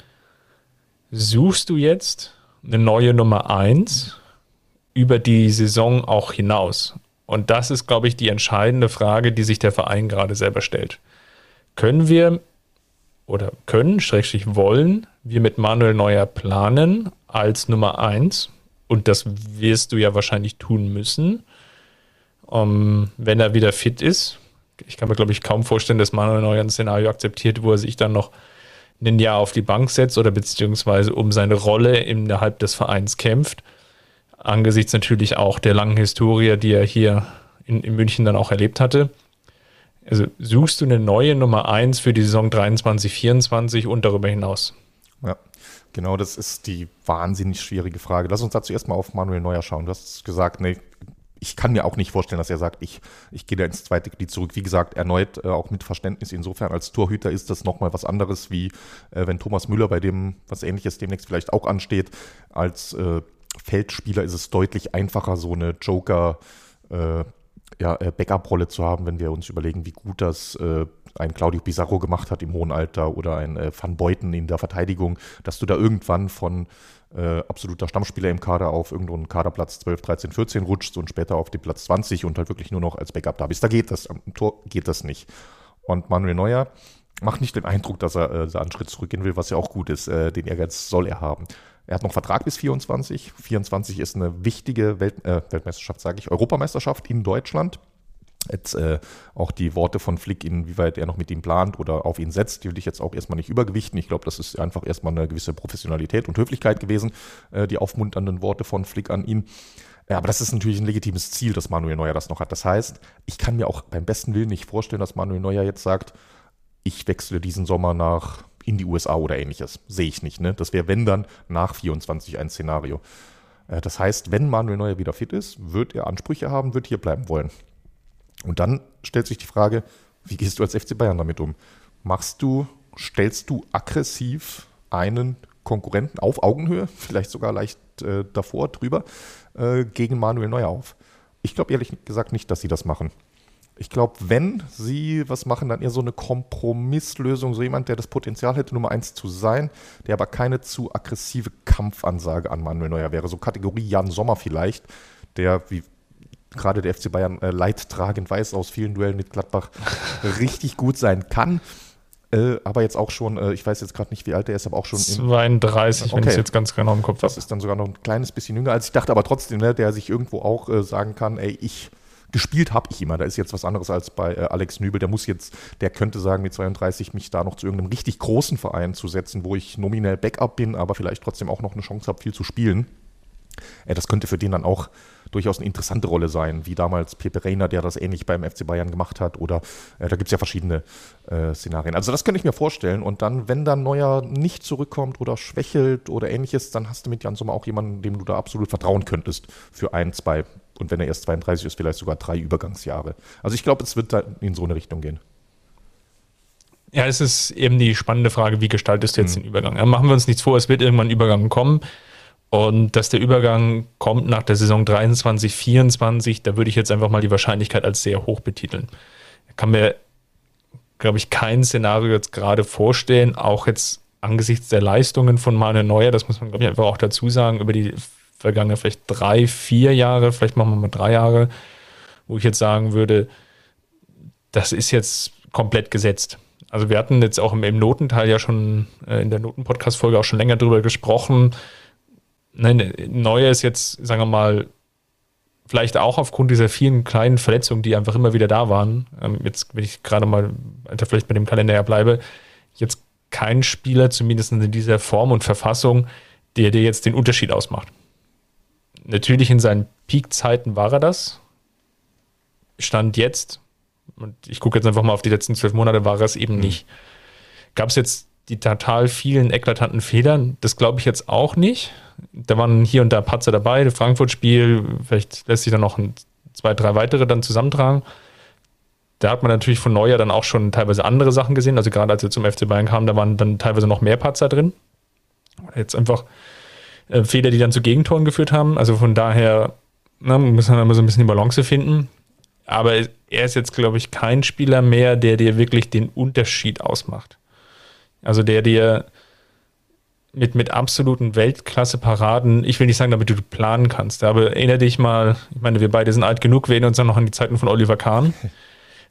suchst du jetzt eine neue Nummer 1 über die Saison auch hinaus? Und das ist, glaube ich, die entscheidende Frage, die sich der Verein gerade selber stellt. Können wir oder können, schrägstrich wollen, wir mit Manuel Neuer planen als Nummer eins. Und das wirst du ja wahrscheinlich tun müssen, um, wenn er wieder fit ist. Ich kann mir, glaube ich, kaum vorstellen, dass Manuel Neuer ein Szenario akzeptiert, wo er sich dann noch ein Jahr auf die Bank setzt oder beziehungsweise um seine Rolle innerhalb des Vereins kämpft. Angesichts natürlich auch der langen Historie, die er hier in, in München dann auch erlebt hatte. Also suchst du eine neue Nummer 1 für die Saison 23, 24 und darüber hinaus? Ja, genau, das ist die wahnsinnig schwierige Frage. Lass uns dazu erstmal auf Manuel Neuer schauen. Du hast gesagt, nee, ich kann mir auch nicht vorstellen, dass er sagt, ich, ich gehe da ins zweite Glied zurück. Wie gesagt, erneut äh, auch mit Verständnis. Insofern als Torhüter ist das nochmal was anderes, wie äh, wenn Thomas Müller, bei dem was ähnliches demnächst vielleicht auch ansteht. Als äh, Feldspieler ist es deutlich einfacher, so eine Joker- äh, ja, äh, Backup-Rolle zu haben, wenn wir uns überlegen, wie gut das äh, ein Claudio Pizarro gemacht hat im hohen Alter oder ein äh, Van Beuten in der Verteidigung, dass du da irgendwann von äh, absoluter Stammspieler im Kader auf irgendeinen Kaderplatz 12, 13, 14 rutschst und später auf den Platz 20 und halt wirklich nur noch als Backup da bist. Da geht das, am Tor geht das nicht. Und Manuel Neuer macht nicht den Eindruck, dass er äh, einen Schritt zurückgehen will, was ja auch gut ist. Äh, den Ehrgeiz soll er haben. Er hat noch Vertrag bis 24. 24 ist eine wichtige Welt, äh, Weltmeisterschaft, sage ich, Europameisterschaft in Deutschland. Jetzt äh, auch die Worte von Flick, inwieweit er noch mit ihm plant oder auf ihn setzt, die will ich jetzt auch erstmal nicht übergewichten. Ich glaube, das ist einfach erstmal eine gewisse Professionalität und Höflichkeit gewesen, äh, die aufmunternden Worte von Flick an ihn. Ja, aber das ist natürlich ein legitimes Ziel, dass Manuel Neuer das noch hat. Das heißt, ich kann mir auch beim besten Willen nicht vorstellen, dass Manuel Neuer jetzt sagt, ich wechsle diesen Sommer nach in die USA oder ähnliches. Sehe ich nicht. Ne? Das wäre, wenn dann, nach 24 ein Szenario. Äh, das heißt, wenn Manuel Neuer wieder fit ist, wird er Ansprüche haben, wird hier bleiben wollen. Und dann stellt sich die Frage, wie gehst du als FC Bayern damit um? Machst du, stellst du aggressiv einen Konkurrenten auf Augenhöhe, vielleicht sogar leicht äh, davor, drüber, äh, gegen Manuel Neuer auf? Ich glaube ehrlich gesagt nicht, dass sie das machen. Ich glaube, wenn sie was machen, dann eher so eine Kompromisslösung, so jemand, der das Potenzial hätte, Nummer eins zu sein, der aber keine zu aggressive Kampfansage an Manuel Neuer wäre. So Kategorie Jan Sommer vielleicht, der, wie gerade der FC Bayern äh, leidtragend weiß aus vielen Duellen mit Gladbach, richtig gut sein kann. Äh, aber jetzt auch schon, äh, ich weiß jetzt gerade nicht, wie alt er ist, aber auch schon. 32, okay. wenn ich es jetzt ganz genau im Kopf habe. Das ist dann sogar noch ein kleines bisschen jünger als ich dachte, aber trotzdem, ne, der sich irgendwo auch äh, sagen kann, ey, ich gespielt habe ich immer. Da ist jetzt was anderes als bei äh, Alex Nübel. Der muss jetzt, der könnte sagen, mit 32 mich da noch zu irgendeinem richtig großen Verein zu setzen, wo ich nominell Backup bin, aber vielleicht trotzdem auch noch eine Chance habe, viel zu spielen. Äh, das könnte für den dann auch durchaus eine interessante Rolle sein, wie damals Pepe Reina, der das ähnlich beim FC Bayern gemacht hat. Oder äh, da gibt es ja verschiedene äh, Szenarien. Also das könnte ich mir vorstellen. Und dann, wenn dann Neuer nicht zurückkommt oder schwächelt oder ähnliches, dann hast du mit Jan Sommer auch jemanden, dem du da absolut vertrauen könntest für ein, zwei und wenn er erst 32 ist, vielleicht sogar drei Übergangsjahre. Also ich glaube, es wird in so eine Richtung gehen. Ja, es ist eben die spannende Frage, wie gestaltest du jetzt mhm. den Übergang? Ja, machen wir uns nichts vor, es wird irgendwann ein Übergang kommen. Und dass der Übergang kommt nach der Saison 23, 24, da würde ich jetzt einfach mal die Wahrscheinlichkeit als sehr hoch betiteln. Ich kann mir, glaube ich, kein Szenario jetzt gerade vorstellen, auch jetzt angesichts der Leistungen von Manuel Neuer, das muss man, glaube ich, einfach auch dazu sagen, über die vergangenen vielleicht drei, vier Jahre, vielleicht machen wir mal drei Jahre, wo ich jetzt sagen würde, das ist jetzt komplett gesetzt. Also wir hatten jetzt auch im, im Notenteil ja schon äh, in der Noten-Podcast-Folge auch schon länger drüber gesprochen, Nein, Neuer ist jetzt, sagen wir mal, vielleicht auch aufgrund dieser vielen kleinen Verletzungen, die einfach immer wieder da waren, ähm, jetzt, wenn ich gerade mal Alter, vielleicht mit dem Kalender ja bleibe, jetzt kein Spieler, zumindest in dieser Form und Verfassung, der dir jetzt den Unterschied ausmacht. Natürlich in seinen Peak-Zeiten war er das. Stand jetzt, und ich gucke jetzt einfach mal auf die letzten zwölf Monate, war er es eben mhm. nicht. Gab es jetzt die total vielen eklatanten Fehler? Das glaube ich jetzt auch nicht da waren hier und da Patzer dabei, das Frankfurt-Spiel, vielleicht lässt sich dann noch ein, zwei, drei weitere dann zusammentragen. Da hat man natürlich von Neuer dann auch schon teilweise andere Sachen gesehen. Also gerade als er zum FC Bayern kam, da waren dann teilweise noch mehr Patzer drin. Jetzt einfach äh, Fehler, die dann zu Gegentoren geführt haben. Also von daher na, muss man immer so ein bisschen die Balance finden. Aber er ist jetzt, glaube ich, kein Spieler mehr, der dir wirklich den Unterschied ausmacht. Also der dir mit, mit absoluten Weltklasse-Paraden, ich will nicht sagen, damit du planen kannst, aber erinnere dich mal, ich meine, wir beide sind alt genug, wir erinnern uns dann noch an die Zeiten von Oliver Kahn.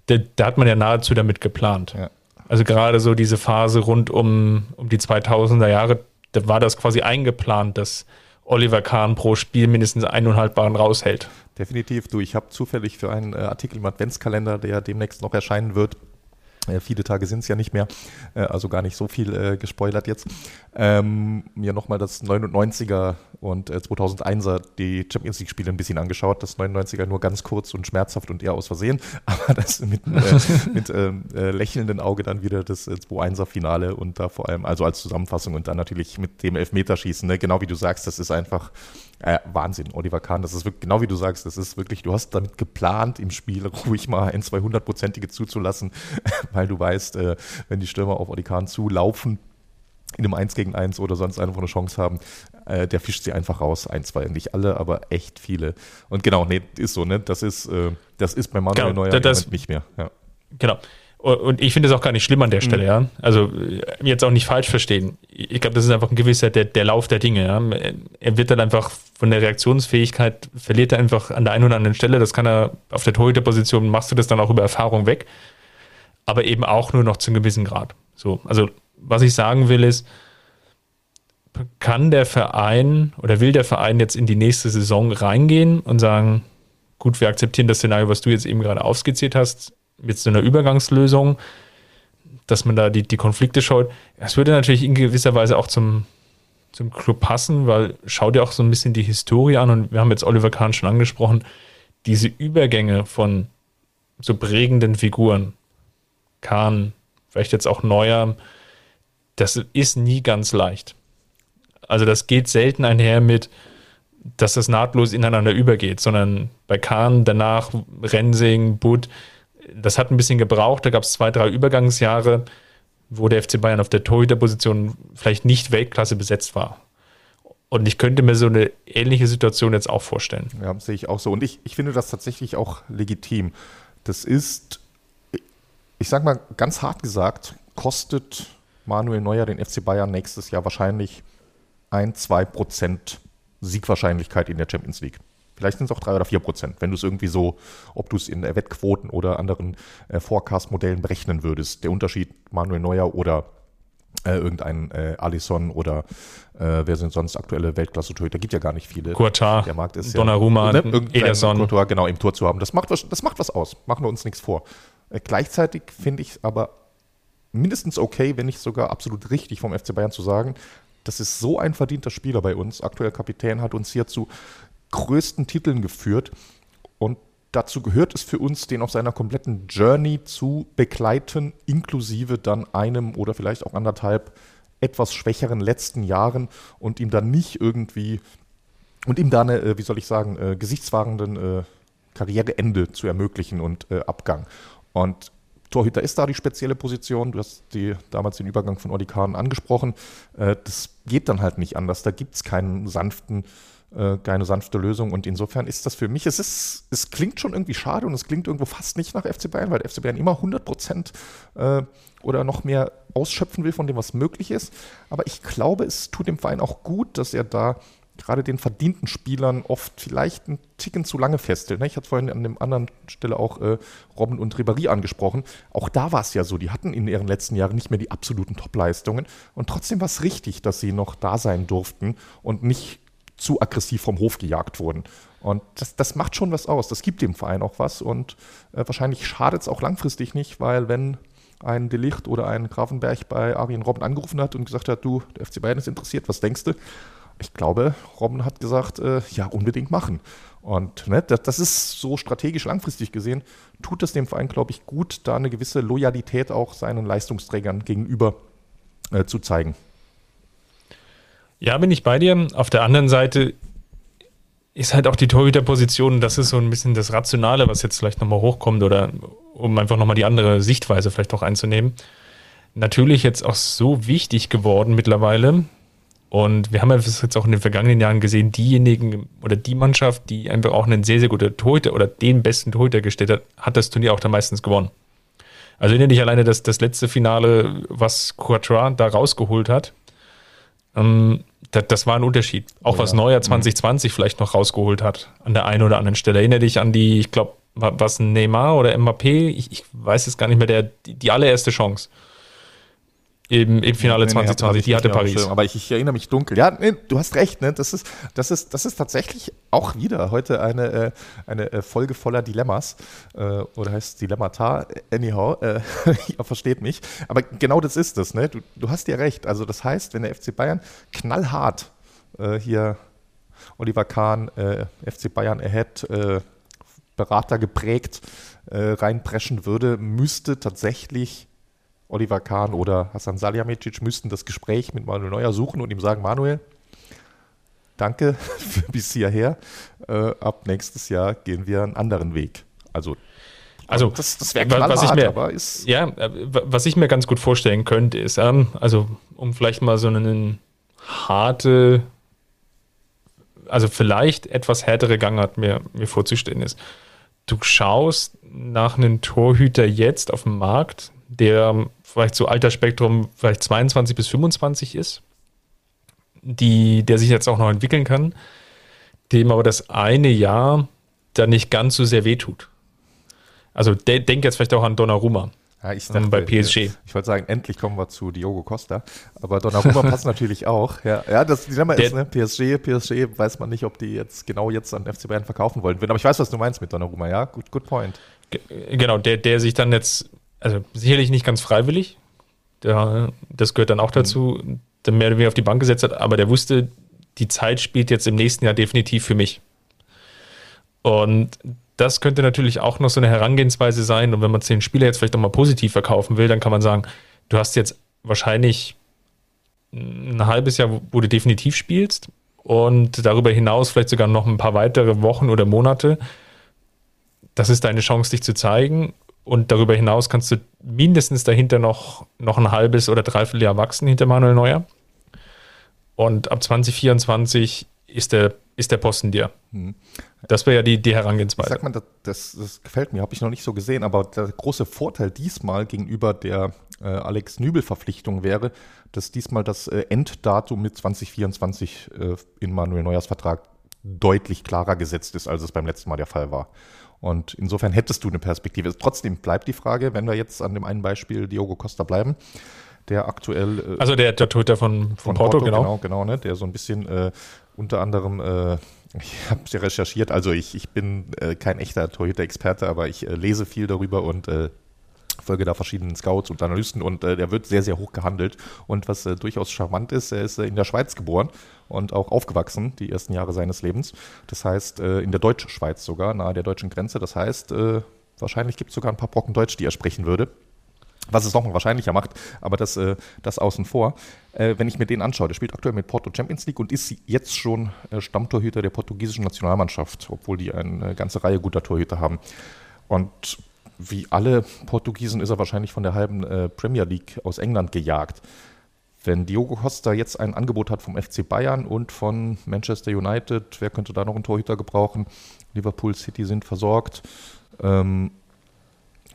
Da, da hat man ja nahezu damit geplant. Ja. Also gerade so diese Phase rund um, um die 2000er Jahre, da war das quasi eingeplant, dass Oliver Kahn pro Spiel mindestens einen unhaltbaren raushält. Definitiv, du, ich habe zufällig für einen äh, Artikel im Adventskalender, der demnächst noch erscheinen wird, äh, viele Tage sind es ja nicht mehr, äh, also gar nicht so viel äh, gespoilert jetzt. Ähm, mir nochmal das 99er und äh, 2001er die Champions League Spiele ein bisschen angeschaut. Das 99er nur ganz kurz und schmerzhaft und eher aus Versehen, aber das mit, äh, mit lächelndem Auge dann wieder das 2-1er Finale und da vor allem, also als Zusammenfassung und dann natürlich mit dem Elfmeterschießen, ne? genau wie du sagst, das ist einfach äh, Wahnsinn, Oliver Kahn. Das ist wirklich, genau wie du sagst, das ist wirklich, du hast damit geplant, im Spiel ruhig mal ein 200-prozentige zuzulassen, weil du weißt, äh, wenn die Stürmer auf Oliver Kahn zulaufen, in einem 1 gegen 1 oder sonst einfach eine Chance haben, äh, der fischt sie einfach raus. Ein, zwei, nicht alle, aber echt viele. Und genau, nee, ist so, ne? Das ist, äh, das ist bei Manuel genau, Neuer das, nicht mehr. Ja. Genau. Und ich finde es auch gar nicht schlimm an der mhm. Stelle, mhm. ja. Also jetzt auch nicht falsch verstehen. Ich glaube, das ist einfach ein gewisser der, der Lauf der Dinge. Ja? Er wird dann einfach von der Reaktionsfähigkeit, verliert er einfach an der einen oder anderen Stelle. Das kann er auf der Torhüterposition, machst du das dann auch über Erfahrung weg. Aber eben auch nur noch zu einem gewissen Grad. So, also was ich sagen will ist, kann der Verein oder will der Verein jetzt in die nächste Saison reingehen und sagen, gut, wir akzeptieren das Szenario, was du jetzt eben gerade aufskizziert hast, mit so einer Übergangslösung, dass man da die, die Konflikte schaut. Das würde natürlich in gewisser Weise auch zum, zum Club passen, weil schau dir auch so ein bisschen die Historie an und wir haben jetzt Oliver Kahn schon angesprochen, diese Übergänge von so prägenden Figuren, Kahn, vielleicht jetzt auch Neuer, das ist nie ganz leicht. Also das geht selten einher mit, dass das nahtlos ineinander übergeht, sondern bei Kahn danach Rensing, Butt, das hat ein bisschen gebraucht. Da gab es zwei, drei Übergangsjahre, wo der FC Bayern auf der Torhüterposition vielleicht nicht Weltklasse besetzt war. Und ich könnte mir so eine ähnliche Situation jetzt auch vorstellen. Ja, sehe ich auch so. Und ich, ich finde das tatsächlich auch legitim. Das ist, ich sage mal ganz hart gesagt, kostet Manuel Neuer den FC Bayern nächstes Jahr wahrscheinlich ein, zwei Prozent Siegwahrscheinlichkeit in der Champions League. Vielleicht sind es auch drei oder vier Prozent, wenn du es irgendwie so, ob du es in Wettquoten oder anderen äh, Forecast-Modellen berechnen würdest. Der Unterschied Manuel Neuer oder äh, irgendein äh, Alisson oder äh, wer sind sonst aktuelle Weltklasse-Torhüter? Gibt ja gar nicht viele. Courtois, Der Markt ist Donnarumma, ja, ne, Ederson. Courtois, genau, im Tor zu haben. Das macht was, das macht was aus. Machen wir uns nichts vor. Äh, gleichzeitig finde ich es aber mindestens okay, wenn nicht sogar absolut richtig vom FC Bayern zu sagen, das ist so ein verdienter Spieler bei uns. Aktuell Kapitän hat uns hier zu größten Titeln geführt und dazu gehört es für uns, den auf seiner kompletten Journey zu begleiten, inklusive dann einem oder vielleicht auch anderthalb etwas schwächeren letzten Jahren und ihm dann nicht irgendwie und ihm da eine, äh, wie soll ich sagen, äh, gesichtswahrenden äh, Karriereende zu ermöglichen und äh, Abgang. Und Torhüter ist da die spezielle Position. Du hast die, damals den Übergang von Oli Kahn angesprochen. Äh, das geht dann halt nicht anders. Da gibt es keinen sanften, äh, keine sanfte Lösung. Und insofern ist das für mich, es, ist, es klingt schon irgendwie schade und es klingt irgendwo fast nicht nach FC Bayern, weil der FC Bayern immer 100 Prozent äh, oder noch mehr ausschöpfen will von dem, was möglich ist. Aber ich glaube, es tut dem Verein auch gut, dass er da gerade den verdienten Spielern oft vielleicht einen Ticken zu lange festhält. ne? Ich hatte vorhin an dem anderen Stelle auch äh, Robben und Ribéry angesprochen. Auch da war es ja so, die hatten in ihren letzten Jahren nicht mehr die absoluten Topleistungen. Und trotzdem war es richtig, dass sie noch da sein durften und nicht zu aggressiv vom Hof gejagt wurden. Und das, das macht schon was aus. Das gibt dem Verein auch was. Und äh, wahrscheinlich schadet es auch langfristig nicht, weil wenn ein Delicht oder ein Grafenberg bei Arjen Robben angerufen hat und gesagt hat, du, der FC Bayern ist interessiert, was denkst du? Ich glaube, Robben hat gesagt, äh, ja, unbedingt machen. Und ne, das, das ist so strategisch langfristig gesehen, tut es dem Verein, glaube ich, gut, da eine gewisse Loyalität auch seinen Leistungsträgern gegenüber äh, zu zeigen. Ja, bin ich bei dir. Auf der anderen Seite ist halt auch die Torhüterposition, das ist so ein bisschen das Rationale, was jetzt vielleicht nochmal hochkommt oder um einfach nochmal die andere Sichtweise vielleicht auch einzunehmen. Natürlich jetzt auch so wichtig geworden mittlerweile. Und wir haben ja jetzt auch in den vergangenen Jahren gesehen, diejenigen oder die Mannschaft, die einfach auch einen sehr, sehr guten Torhüter oder den besten Torhüter gestellt hat, hat das Turnier auch dann meistens gewonnen. Also erinnere dich alleine, dass das letzte Finale, was Courtois da rausgeholt hat, ähm, das, das war ein Unterschied. Auch Oh was ja. Neuer 2020 vielleicht noch rausgeholt hat, an der einen oder anderen Stelle. Erinnere dich an die, ich glaube, was Neymar oder Mbappé, ich, ich weiß es gar nicht mehr, der, die, die allererste Chance im, im Finale Nee, nee, hab- 2020, hab ich die hatte Paris. Aber ich, ich erinnere mich dunkel. Ja, nee, du hast recht, ne? Das ist, das ist, das ist tatsächlich auch wieder heute eine, äh, eine äh, Folge voller Dilemmas. Äh, oder heißt es Dilemmata? Anyhow, äh, ihr versteht mich. Aber genau das ist es, ne? Du, du hast ja recht. Also das heißt, wenn der FC Bayern knallhart äh, hier Oliver Kahn, äh, FC Bayern Ahead, äh, Berater geprägt, reinpreschen würde, müsste tatsächlich Oliver Kahn oder Hassan Salihamidzic müssten das Gespräch mit Manuel Neuer suchen und ihm sagen, Manuel, danke für bis hierher. Äh, ab nächstes Jahr gehen wir einen anderen Weg. Also, Also, das, das wäre wa- was ich knallhart, mir- aber ist Ja, äh, was ich mir ganz gut vorstellen könnte, ist, ähm, also um vielleicht mal so einen harte, also vielleicht etwas härtere Gangart mir, mir vorzustellen ist. Du schaust nach einem Torhüter jetzt auf dem Markt, der vielleicht so Altersspektrum vielleicht 22 bis 25 ist, die, der sich jetzt auch noch entwickeln kann, dem aber das eine Jahr dann nicht ganz so sehr wehtut. Also de denk jetzt vielleicht auch an Donnarumma. ja, ich ähm, bei PSG. Ich wollte sagen, endlich kommen wir zu Diogo Costa, aber Donnarumma passt natürlich auch. Ja, ja das Dilemma Der- ist, ne, PSG, PSG weiß man nicht, ob die jetzt genau jetzt an FC Bayern verkaufen wollen würden. Aber ich weiß, was du meinst mit Donnarumma, ja, good, good point. Ge- Genau, der, der sich dann jetzt, also sicherlich nicht ganz freiwillig, der, das gehört dann auch dazu, der mehr oder weniger auf die Bank gesetzt hat, aber der wusste, die Zeit spielt jetzt im nächsten Jahr definitiv für mich. Und das könnte natürlich auch noch so eine Herangehensweise sein. Und wenn man den Spieler jetzt vielleicht nochmal positiv verkaufen will, dann kann man sagen, du hast jetzt wahrscheinlich ein halbes Jahr, wo du definitiv spielst und darüber hinaus vielleicht sogar noch ein paar weitere Wochen oder Monate. Das ist deine Chance, dich zu zeigen. Und darüber hinaus kannst du mindestens dahinter noch, noch ein halbes oder dreiviertel Jahr wachsen hinter Manuel Neuer. Und ab 2024 ist der, ist der Posten dir. Das wäre ja die, die Herangehensweise. sag mal, das, das, das gefällt mir, habe ich noch nicht so gesehen, aber der große Vorteil diesmal gegenüber der äh, Alex Nübel-Verpflichtung wäre, dass diesmal das äh, Enddatum mit 2024 äh, in Manuel Neuers Vertrag deutlich klarer gesetzt ist, als es beim letzten Mal der Fall war. Und insofern hättest du eine Perspektive. Trotzdem bleibt die Frage, wenn wir jetzt an dem einen Beispiel Diogo Costa bleiben, der aktuell. Äh, also der, der Torhüter von, von, von Porto, Porto, genau. Genau, genau ne, der so ein bisschen äh, unter anderem. Äh, ich habe sie recherchiert, also ich, ich bin äh, kein echter Torhüter-Experte, aber ich äh, lese viel darüber und äh, folge da verschiedenen Scouts und Analysten und äh, der wird sehr, sehr hoch gehandelt. Und was äh, durchaus charmant ist, er ist äh, in der Schweiz geboren und auch aufgewachsen, die ersten Jahre seines Lebens. Das heißt, äh, in der Deutschschweiz sogar, nahe der deutschen Grenze. Das heißt, äh, wahrscheinlich gibt es sogar ein paar Brocken Deutsch, die er sprechen würde. Was es nochmal wahrscheinlicher macht, aber das, äh, das außen vor. wenn ich mir den anschaue, der spielt aktuell mit Porto Champions League und ist jetzt schon Stammtorhüter der portugiesischen Nationalmannschaft, obwohl die eine ganze Reihe guter Torhüter haben. Und wie alle Portugiesen ist er wahrscheinlich von der halben äh, Premier League aus England gejagt. Wenn Diogo Costa jetzt ein Angebot hat vom FC Bayern und von Manchester United, wer könnte da noch einen Torhüter gebrauchen? Liverpool City sind versorgt. Ähm,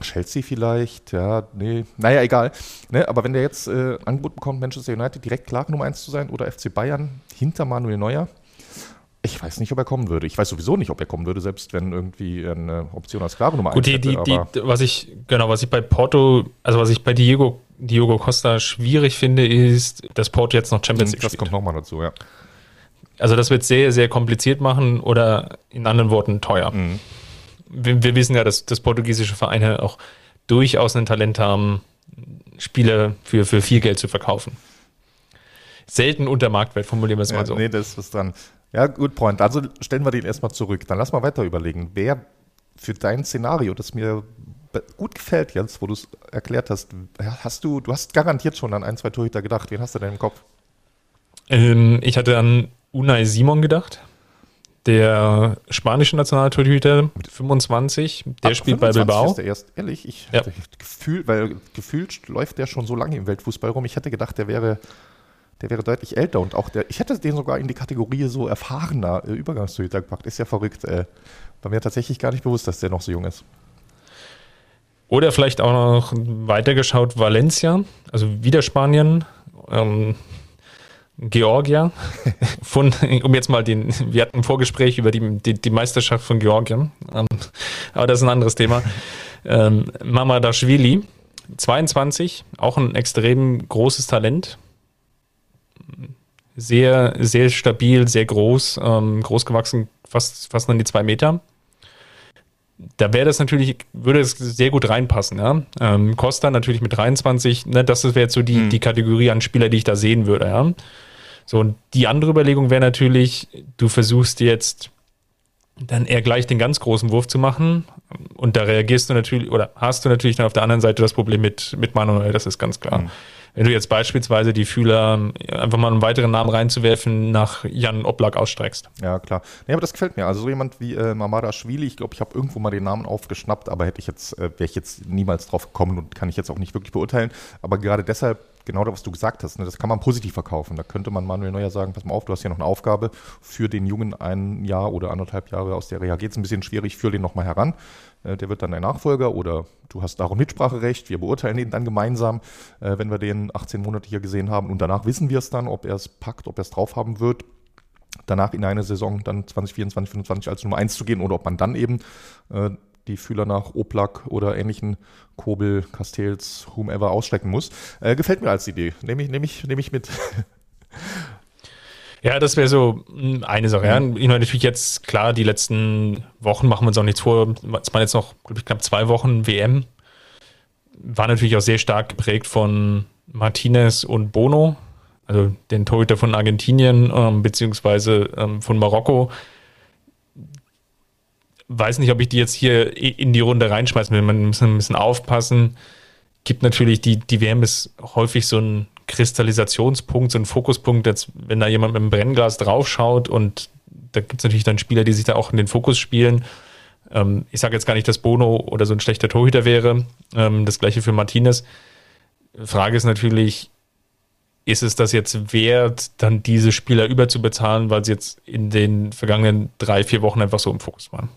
Chelsea vielleicht, ja, nee, naja, egal. Ne, aber wenn der jetzt äh, Angebot bekommt, Manchester United direkt klar Nummer 1 zu sein oder FC Bayern hinter Manuel Neuer, ich weiß nicht, ob er kommen würde. Ich weiß sowieso nicht, ob er kommen würde, selbst wenn irgendwie eine Option als klare Nummer 1 Gut, die, die, was ich, genau, was ich bei Porto, also was ich bei Diego, Diogo Costa schwierig finde, ist, dass Porto jetzt noch Champions League Das spielt. kommt nochmal dazu, ja. Also das wird sehr, sehr kompliziert machen oder in anderen Worten teuer. Mhm. Wir, wir, wissen ja, dass, dass portugiesische Vereine auch durchaus ein Talent haben, Spiele für, für viel Geld zu verkaufen. Selten unter Marktwert, formulieren wir es mal so. Nee, das ist was dran. Ja, gut, Point. Also stellen wir den erstmal zurück. Dann lass mal weiter überlegen. Wer für dein Szenario, das mir gut gefällt jetzt, wo du es erklärt hast, hast du, du hast garantiert schon an ein, zwei Torhüter gedacht. Wen hast du denn im Kopf? Ähm, ich hatte an Unai Simon gedacht. Der spanische Nationaltorhüter, 25, der Ach, spielt 25 bei Bilbao. Ist der erst, ehrlich, ich ja. hatte Gefühl, weil gefühlt läuft der schon so lange im Weltfußball rum. Ich hätte gedacht, der wäre der wäre deutlich älter und auch der, ich hätte den sogar in die Kategorie so erfahrener äh, Übergangstorhüter gepackt. Ist ja verrückt. Äh, war mir tatsächlich gar nicht bewusst, dass der noch so jung ist. Oder vielleicht auch noch weitergeschaut Valencia, also wieder Spanien, ähm, Georgia. Von, um jetzt mal den, wir hatten ein Vorgespräch über die, die, die Meisterschaft von Georgien, ähm, aber das ist ein anderes Thema. Ähm, Mamadashvili, 22, auch ein extrem großes Talent sehr, sehr stabil, sehr groß, ähm, groß gewachsen, fast, fast an die zwei Meter. Da wäre das natürlich, würde es sehr gut reinpassen, ja. Ähm, Costa natürlich mit 23, ne, das wäre jetzt so die, mhm. die Kategorie an Spieler, die ich da sehen würde, ja. So, und die andere Überlegung wäre natürlich, du versuchst jetzt dann eher gleich den ganz großen Wurf zu machen. Und da reagierst du natürlich, oder hast du natürlich dann auf der anderen Seite das Problem mit, mit Manuel, das ist ganz klar. Mhm. Wenn du jetzt beispielsweise die Fühler einfach mal einen weiteren Namen reinzuwerfen nach Jan Oblak ausstreckst. Ja, klar. Nee, aber das gefällt mir. Also so jemand wie äh, Mamada Schwili, ich glaube, ich habe irgendwo mal den Namen aufgeschnappt, aber hätte ich jetzt, äh, wäre ich jetzt niemals drauf gekommen und kann ich jetzt auch nicht wirklich beurteilen. Aber gerade deshalb genau das, was du gesagt hast, ne, das kann man positiv verkaufen. Da könnte man Manuel Neuer sagen, pass mal auf, du hast hier noch eine Aufgabe für den Jungen ein Jahr oder anderthalb Jahre aus der Reha geht es ein bisschen schwierig, führ den nochmal heran. Äh, der wird dann dein Nachfolger oder du hast darum Mitspracherecht. Wir beurteilen ihn dann gemeinsam, äh, wenn wir den 18 Monate hier gesehen haben. Und danach wissen wir es dann, ob er es packt, ob er es drauf haben wird danach in eine Saison dann 2024, 2025 als Nummer 1 zu gehen oder ob man dann eben äh, die Fühler nach Oplak oder ähnlichen Kobel, Castells, whomever ausstrecken muss. Gefällt mir als Idee. Nehme ich, nehm ich, nehm ich mit. Ja, das wäre so hm, eine Sache. Ja. Ich meine, natürlich jetzt, klar, die letzten Wochen machen wir uns auch nichts vor. Es waren jetzt noch, glaube ich, knapp zwei Wochen WM. War natürlich auch sehr stark geprägt von Martinez und Bono, also den Torhüter von Argentinien, ähm, beziehungsweise ähm, von Marokko weiß nicht, ob ich die jetzt hier in die Runde reinschmeißen will. Man muss ein bisschen aufpassen. Gibt natürlich, die, die WM ist häufig so ein Kristallisationspunkt, so ein Fokuspunkt, jetzt, wenn da jemand mit einem Brennglas draufschaut und da gibt es natürlich dann Spieler, die sich da auch in den Fokus spielen. Ähm, ich sage jetzt gar nicht, dass Bono oder so ein schlechter Torhüter wäre. Ähm, das gleiche für Martinez. Frage ist natürlich, ist es das jetzt wert, dann diese Spieler überzubezahlen, weil sie jetzt in den vergangenen drei, vier Wochen einfach so im Fokus waren?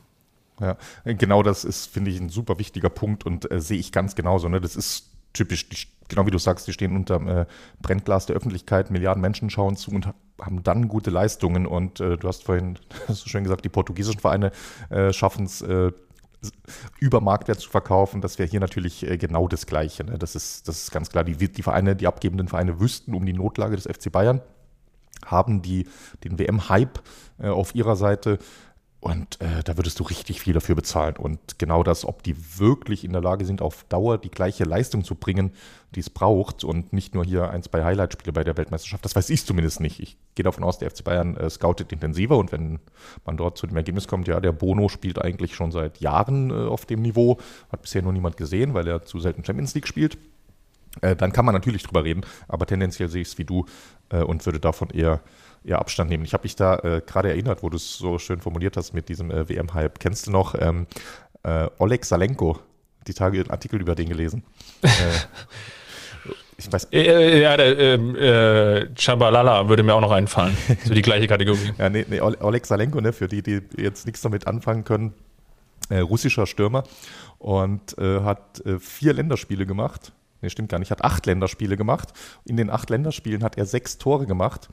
Ja, genau das ist, finde ich, ein super wichtiger Punkt und äh, sehe ich ganz genauso. Ne? Das ist typisch die genau wie du sagst, die stehen unter äh, Brennglas der Öffentlichkeit, Milliarden Menschen schauen zu und haben dann gute Leistungen. Und äh, du hast vorhin so schön gesagt, die portugiesischen Vereine äh, schaffen es, äh, über Marktwert zu verkaufen. Das wäre hier natürlich äh, genau das Gleiche. Ne? Das, ist, das ist ganz klar. Die, die Vereine, die abgebenden Vereine wüssten um die Notlage des FC Bayern, haben die, den WM-Hype äh, auf ihrer Seite und äh, da würdest du richtig viel dafür bezahlen. Und genau das, ob die wirklich in der Lage sind, auf Dauer die gleiche Leistung zu bringen, die es braucht und nicht nur hier ein, zwei Highlight-Spiele bei der Weltmeisterschaft, das weiß ich zumindest nicht. Ich gehe davon aus, der FC Bayern äh, scoutet intensiver und wenn man dort zu dem Ergebnis kommt, ja, der Bono spielt eigentlich schon seit Jahren äh, auf dem Niveau, hat bisher nur niemand gesehen, weil er zu selten Champions League spielt. Äh, dann kann man natürlich drüber reden, aber tendenziell sehe ich es wie du äh, und würde davon eher ja, Abstand nehmen. Ich habe mich da äh, gerade erinnert, wo du es so schön formuliert hast mit diesem äh, WM-Hype. Kennst du noch ähm, äh, Oleg Salenko? Die Tage einen Artikel über den gelesen. Äh, ich weiß. Äh, äh, ja, der äh, Chabalala würde mir auch noch einfallen. So die gleiche Kategorie. ja, nee, nee, Oleg Salenko, ne, für die, die jetzt nichts damit anfangen können, russischer Stürmer und hat vier Länderspiele gemacht. Nee, stimmt gar nicht. Hat acht Länderspiele gemacht. In den acht Länderspielen hat er sechs Tore gemacht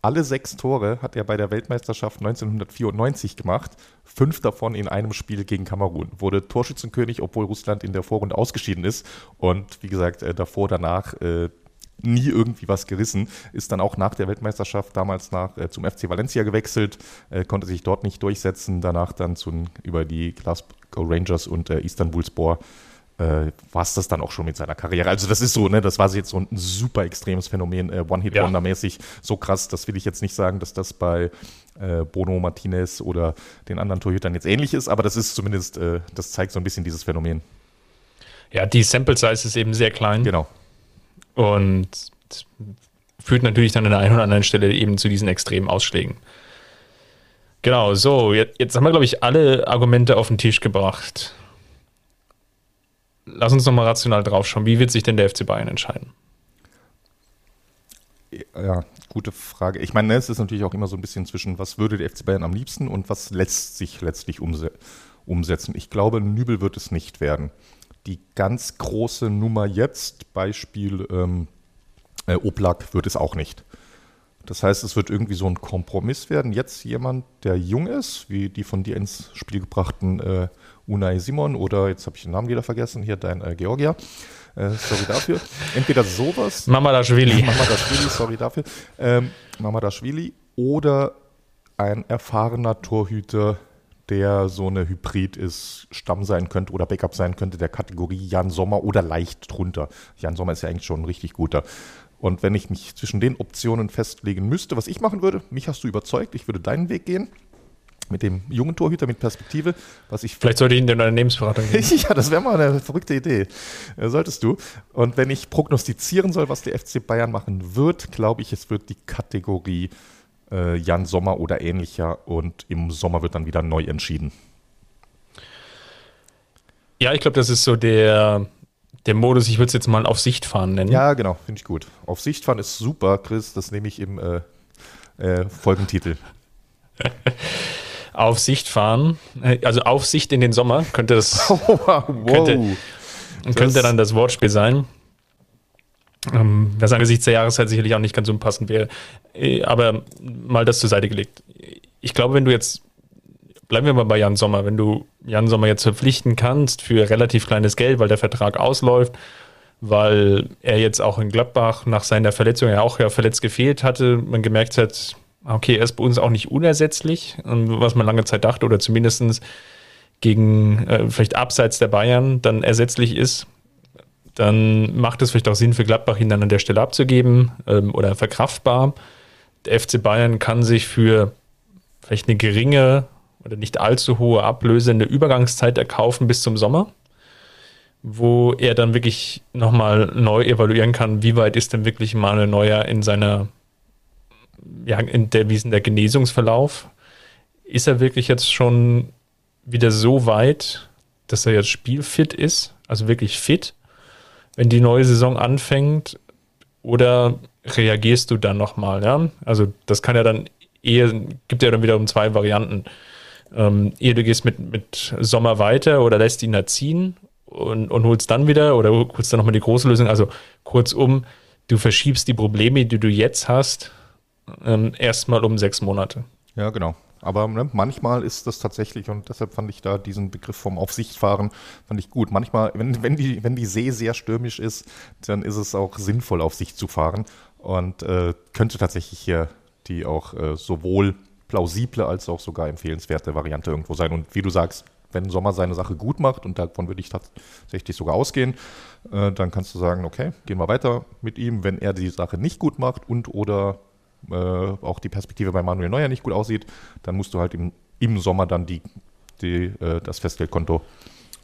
alle sechs Tore hat er bei der Weltmeisterschaft 1994 gemacht, fünf davon in einem Spiel gegen Kamerun. Wurde Torschützenkönig, obwohl Russland in der Vorrunde ausgeschieden ist. Und wie gesagt, äh, davor, danach äh, nie irgendwie was gerissen. Ist dann auch nach der Weltmeisterschaft damals nach, äh, zum FC Valencia gewechselt, konnte sich dort nicht durchsetzen. Danach dann zu, über die Glasgow Rangers und äh, Istanbulspor äh, war es das dann auch schon mit seiner Karriere. Also das ist so, ne, das war jetzt so ein super extremes Phänomen, äh, One-Hit-Wonder-mäßig. So krass, das will ich jetzt nicht sagen, dass das bei äh, Bono Martinez oder den anderen Torhütern jetzt ähnlich ist, aber das ist zumindest, äh, das zeigt so ein bisschen dieses Phänomen. Ja, die Sample Size ist eben sehr klein. Genau. Und führt natürlich dann an der einen oder anderen Stelle eben zu diesen extremen Ausschlägen. Genau, so, jetzt, jetzt haben wir, glaube ich, alle Argumente auf den Tisch gebracht lass uns nochmal rational draufschauen. Wie wird sich denn der FC Bayern entscheiden? Ja, gute Frage. Ich meine, es ist natürlich auch immer so ein bisschen zwischen, was würde der FC Bayern am liebsten und was lässt sich letztlich umse umsetzen. Ich glaube, Nübel wird es nicht werden. Die ganz große Nummer jetzt, Beispiel ähm, äh, Oblak, wird es auch nicht. Das heißt, es wird irgendwie so ein Kompromiss werden. Jetzt jemand, der jung ist, wie die von dir ins Spiel gebrachten äh, Unai Simon oder jetzt habe ich den Namen wieder vergessen, hier dein äh, Georgia. Äh, sorry dafür. Entweder sowas. Mama Daschwili. Mama Daschwili, sorry dafür. Ähm, Mama Daschwili oder ein erfahrener Torhüter, der so eine Hybrid ist, Stamm sein könnte oder Backup sein könnte, der Kategorie Jan Sommer oder leicht drunter. Jan Sommer ist ja eigentlich schon ein richtig guter. Und wenn ich mich zwischen den Optionen festlegen müsste, was ich machen würde, mich hast du überzeugt, ich würde deinen Weg gehen mit dem jungen Torhüter mit Perspektive, was ich. Vielleicht sollte ich ihn in eine Lebensberatung geben. ja, das wäre mal eine verrückte Idee. Äh, solltest du. Und wenn ich prognostizieren soll, was der FC Bayern machen wird, glaube ich, es wird die Kategorie äh, Jan Sommer oder ähnlicher und im Sommer wird dann wieder neu entschieden. Ja, ich glaube, das ist so der, der Modus, ich würde es jetzt mal auf Sicht fahren nennen. Ja, genau, finde ich gut. Auf Sicht fahren ist super, Chris, das nehme ich im äh, äh, Folgentitel. Aufsicht fahren, äh, also Aufsicht in den Sommer, könnte das wow. könnte, könnte dann das Wortspiel sein. Ähm, was angesichts der Jahreszeit sicherlich auch nicht ganz unpassend wäre. Äh, aber mal das zur Seite gelegt. Ich glaube, wenn du jetzt, bleiben wir mal bei Jan Sommer, wenn du Jan Sommer jetzt verpflichten kannst für relativ kleines Geld, weil der Vertrag ausläuft, weil er jetzt auch in Gladbach nach seiner Verletzung ja auch ja verletzt gefehlt hatte, man gemerkt hat, okay, er ist bei uns auch nicht unersetzlich, was man lange Zeit dachte, oder zumindest gegen äh, vielleicht abseits der Bayern dann ersetzlich ist, dann macht es vielleicht auch Sinn für Gladbach, ihn dann an der Stelle abzugeben ähm, oder verkraftbar. Der FC Bayern kann sich für vielleicht eine geringe oder nicht allzu hohe Ablöse eine Übergangszeit erkaufen bis zum Sommer, wo er dann wirklich nochmal neu evaluieren kann, wie weit ist denn wirklich ein Neuer in seiner ja, in der, wie ist denn der Genesungsverlauf? Ist er wirklich jetzt schon wieder so weit, dass er jetzt spielfit ist? Also wirklich fit, wenn die neue Saison anfängt? Oder reagierst du dann nochmal? Ja? Also, das kann ja dann eher, gibt ja dann wiederum zwei Varianten. Ähm, eher du gehst mit, mit Sommer weiter oder lässt ihn da ziehen und, und holst dann wieder oder holst dann nochmal die große Lösung. Also kurzum, du verschiebst die Probleme, die du jetzt hast, ähm, erstmal um sechs Monate. Ja, genau. Aber ne, manchmal ist das tatsächlich, und deshalb fand ich da diesen Begriff vom Aufsichtfahren, fand ich gut. Manchmal, wenn, wenn, die, wenn die See sehr stürmisch ist, dann ist es auch sinnvoll, auf Sicht zu fahren. Und äh, könnte tatsächlich hier die auch äh, sowohl plausible als auch sogar empfehlenswerte Variante irgendwo sein. Und wie du sagst, wenn Sommer seine Sache gut macht, und davon würde ich tatsächlich sogar ausgehen, äh, dann kannst du sagen, okay, gehen wir weiter mit ihm. Wenn er die Sache nicht gut macht und oder äh, auch die Perspektive bei Manuel Neuer nicht gut aussieht, dann musst du halt im, im Sommer dann die, die, äh, das Festgeldkonto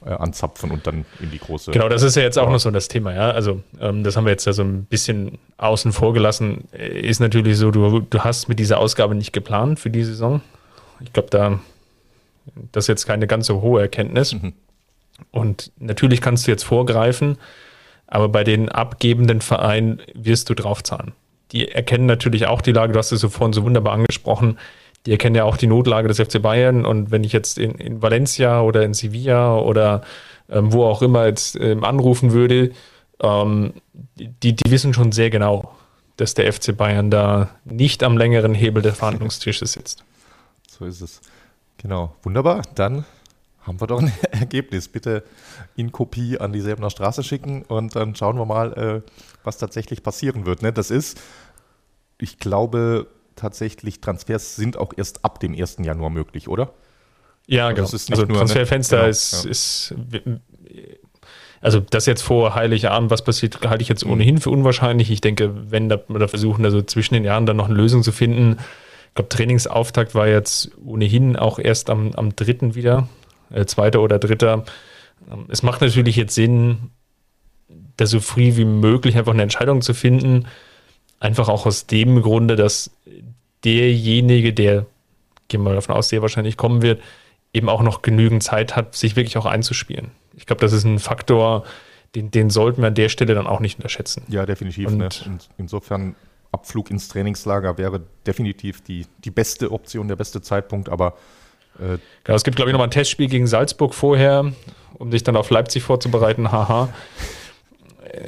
äh, anzapfen und dann in die große. Genau, das ist ja jetzt auch noch so das Thema, ja. Also ähm, das haben wir jetzt ja so ein bisschen außen vor gelassen. Ist natürlich so, du, du hast mit dieser Ausgabe nicht geplant für die Saison. Ich glaube, da das ist jetzt keine ganz so hohe Erkenntnis. Mhm. Und natürlich kannst du jetzt vorgreifen, aber bei den abgebenden Vereinen wirst du draufzahlen. Die erkennen natürlich auch die Lage, du hast es so vorhin so wunderbar angesprochen, die erkennen ja auch die Notlage des FC Bayern. Und wenn ich jetzt in, in Valencia oder in Sevilla oder ähm, wo auch immer jetzt ähm, anrufen würde, ähm, die, die wissen schon sehr genau, dass der FC Bayern da nicht am längeren Hebel des Verhandlungstisches sitzt. So ist es. Genau, wunderbar. Dann haben wir doch ein Ergebnis. Bitte in Kopie an die Säbener Straße schicken und dann schauen wir mal, äh, was tatsächlich passieren wird. Ne? Das ist, ich glaube, tatsächlich Transfers sind auch erst ab dem 1. Januar möglich, oder? Ja, genau. also nur, Transferfenster genau, ist, ja. ist, also das jetzt vor Heiligabend, was passiert, halte ich jetzt ohnehin für unwahrscheinlich. Ich denke, wenn da, da versuchen, also zwischen den Jahren dann noch eine Lösung zu finden. Ich glaube, Trainingsauftakt war jetzt ohnehin auch erst am, am dritten wieder, äh, zweiter oder dritter. Ähm, es macht natürlich jetzt Sinn, da so früh wie möglich einfach eine Entscheidung zu finden. Einfach auch aus dem Grunde, dass derjenige, der, gehen wir mal davon aus, der wahrscheinlich kommen wird, eben auch noch genügend Zeit hat, sich wirklich auch einzuspielen. Ich glaube, das ist ein Faktor, den, den sollten wir an der Stelle dann auch nicht unterschätzen. Ja, definitiv. Ne? In, insofern, Abflug ins Trainingslager wäre definitiv die, die beste Option, der beste Zeitpunkt, aber äh, genau, es gibt, glaube ich, nochmal ein Testspiel gegen Salzburg vorher, um sich dann auf Leipzig vorzubereiten. Haha.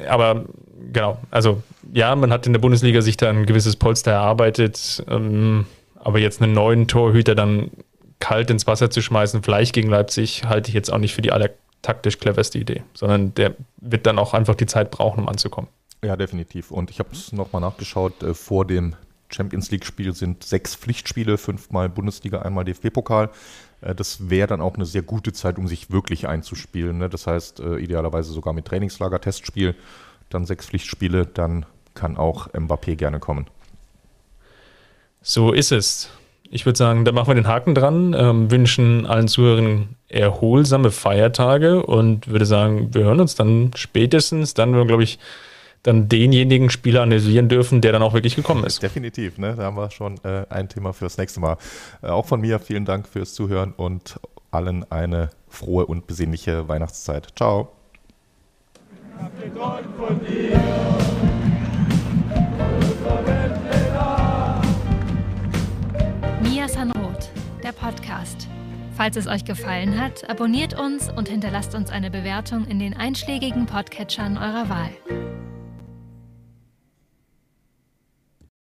Aber genau, also ja, man hat in der Bundesliga sich da ein gewisses Polster erarbeitet, ähm, aber jetzt einen neuen Torhüter dann kalt ins Wasser zu schmeißen, vielleicht gegen Leipzig, halte ich jetzt auch nicht für die allertaktisch cleverste Idee, sondern der wird dann auch einfach die Zeit brauchen, um anzukommen. Ja, definitiv. Und ich habe es nochmal nachgeschaut, äh, vor dem Champions League-Spiel sind sechs Pflichtspiele, fünfmal Bundesliga, einmal DFB-Pokal. Äh, das wäre dann auch eine sehr gute Zeit, um sich wirklich einzuspielen. Ne? Das heißt, äh, idealerweise sogar mit Trainingslager, Testspiel dann sechs Pflichtspiele, dann kann auch Mbappé gerne kommen. So ist es. Ich würde sagen, da machen wir den Haken dran, ähm, wünschen allen Zuhörern erholsame Feiertage und würde sagen, wir hören uns dann spätestens, dann, glaube ich, dann denjenigen Spieler analysieren dürfen, der dann auch wirklich gekommen ist. Definitiv, ne? da haben wir schon äh, ein Thema fürs nächste Mal. Äh, auch von mir vielen Dank fürs Zuhören und allen eine frohe und besinnliche Weihnachtszeit. Ciao. Mia Sanroth, der Podcast. Falls es euch gefallen hat, abonniert uns und hinterlasst uns eine Bewertung in den einschlägigen Podcatchern eurer Wahl.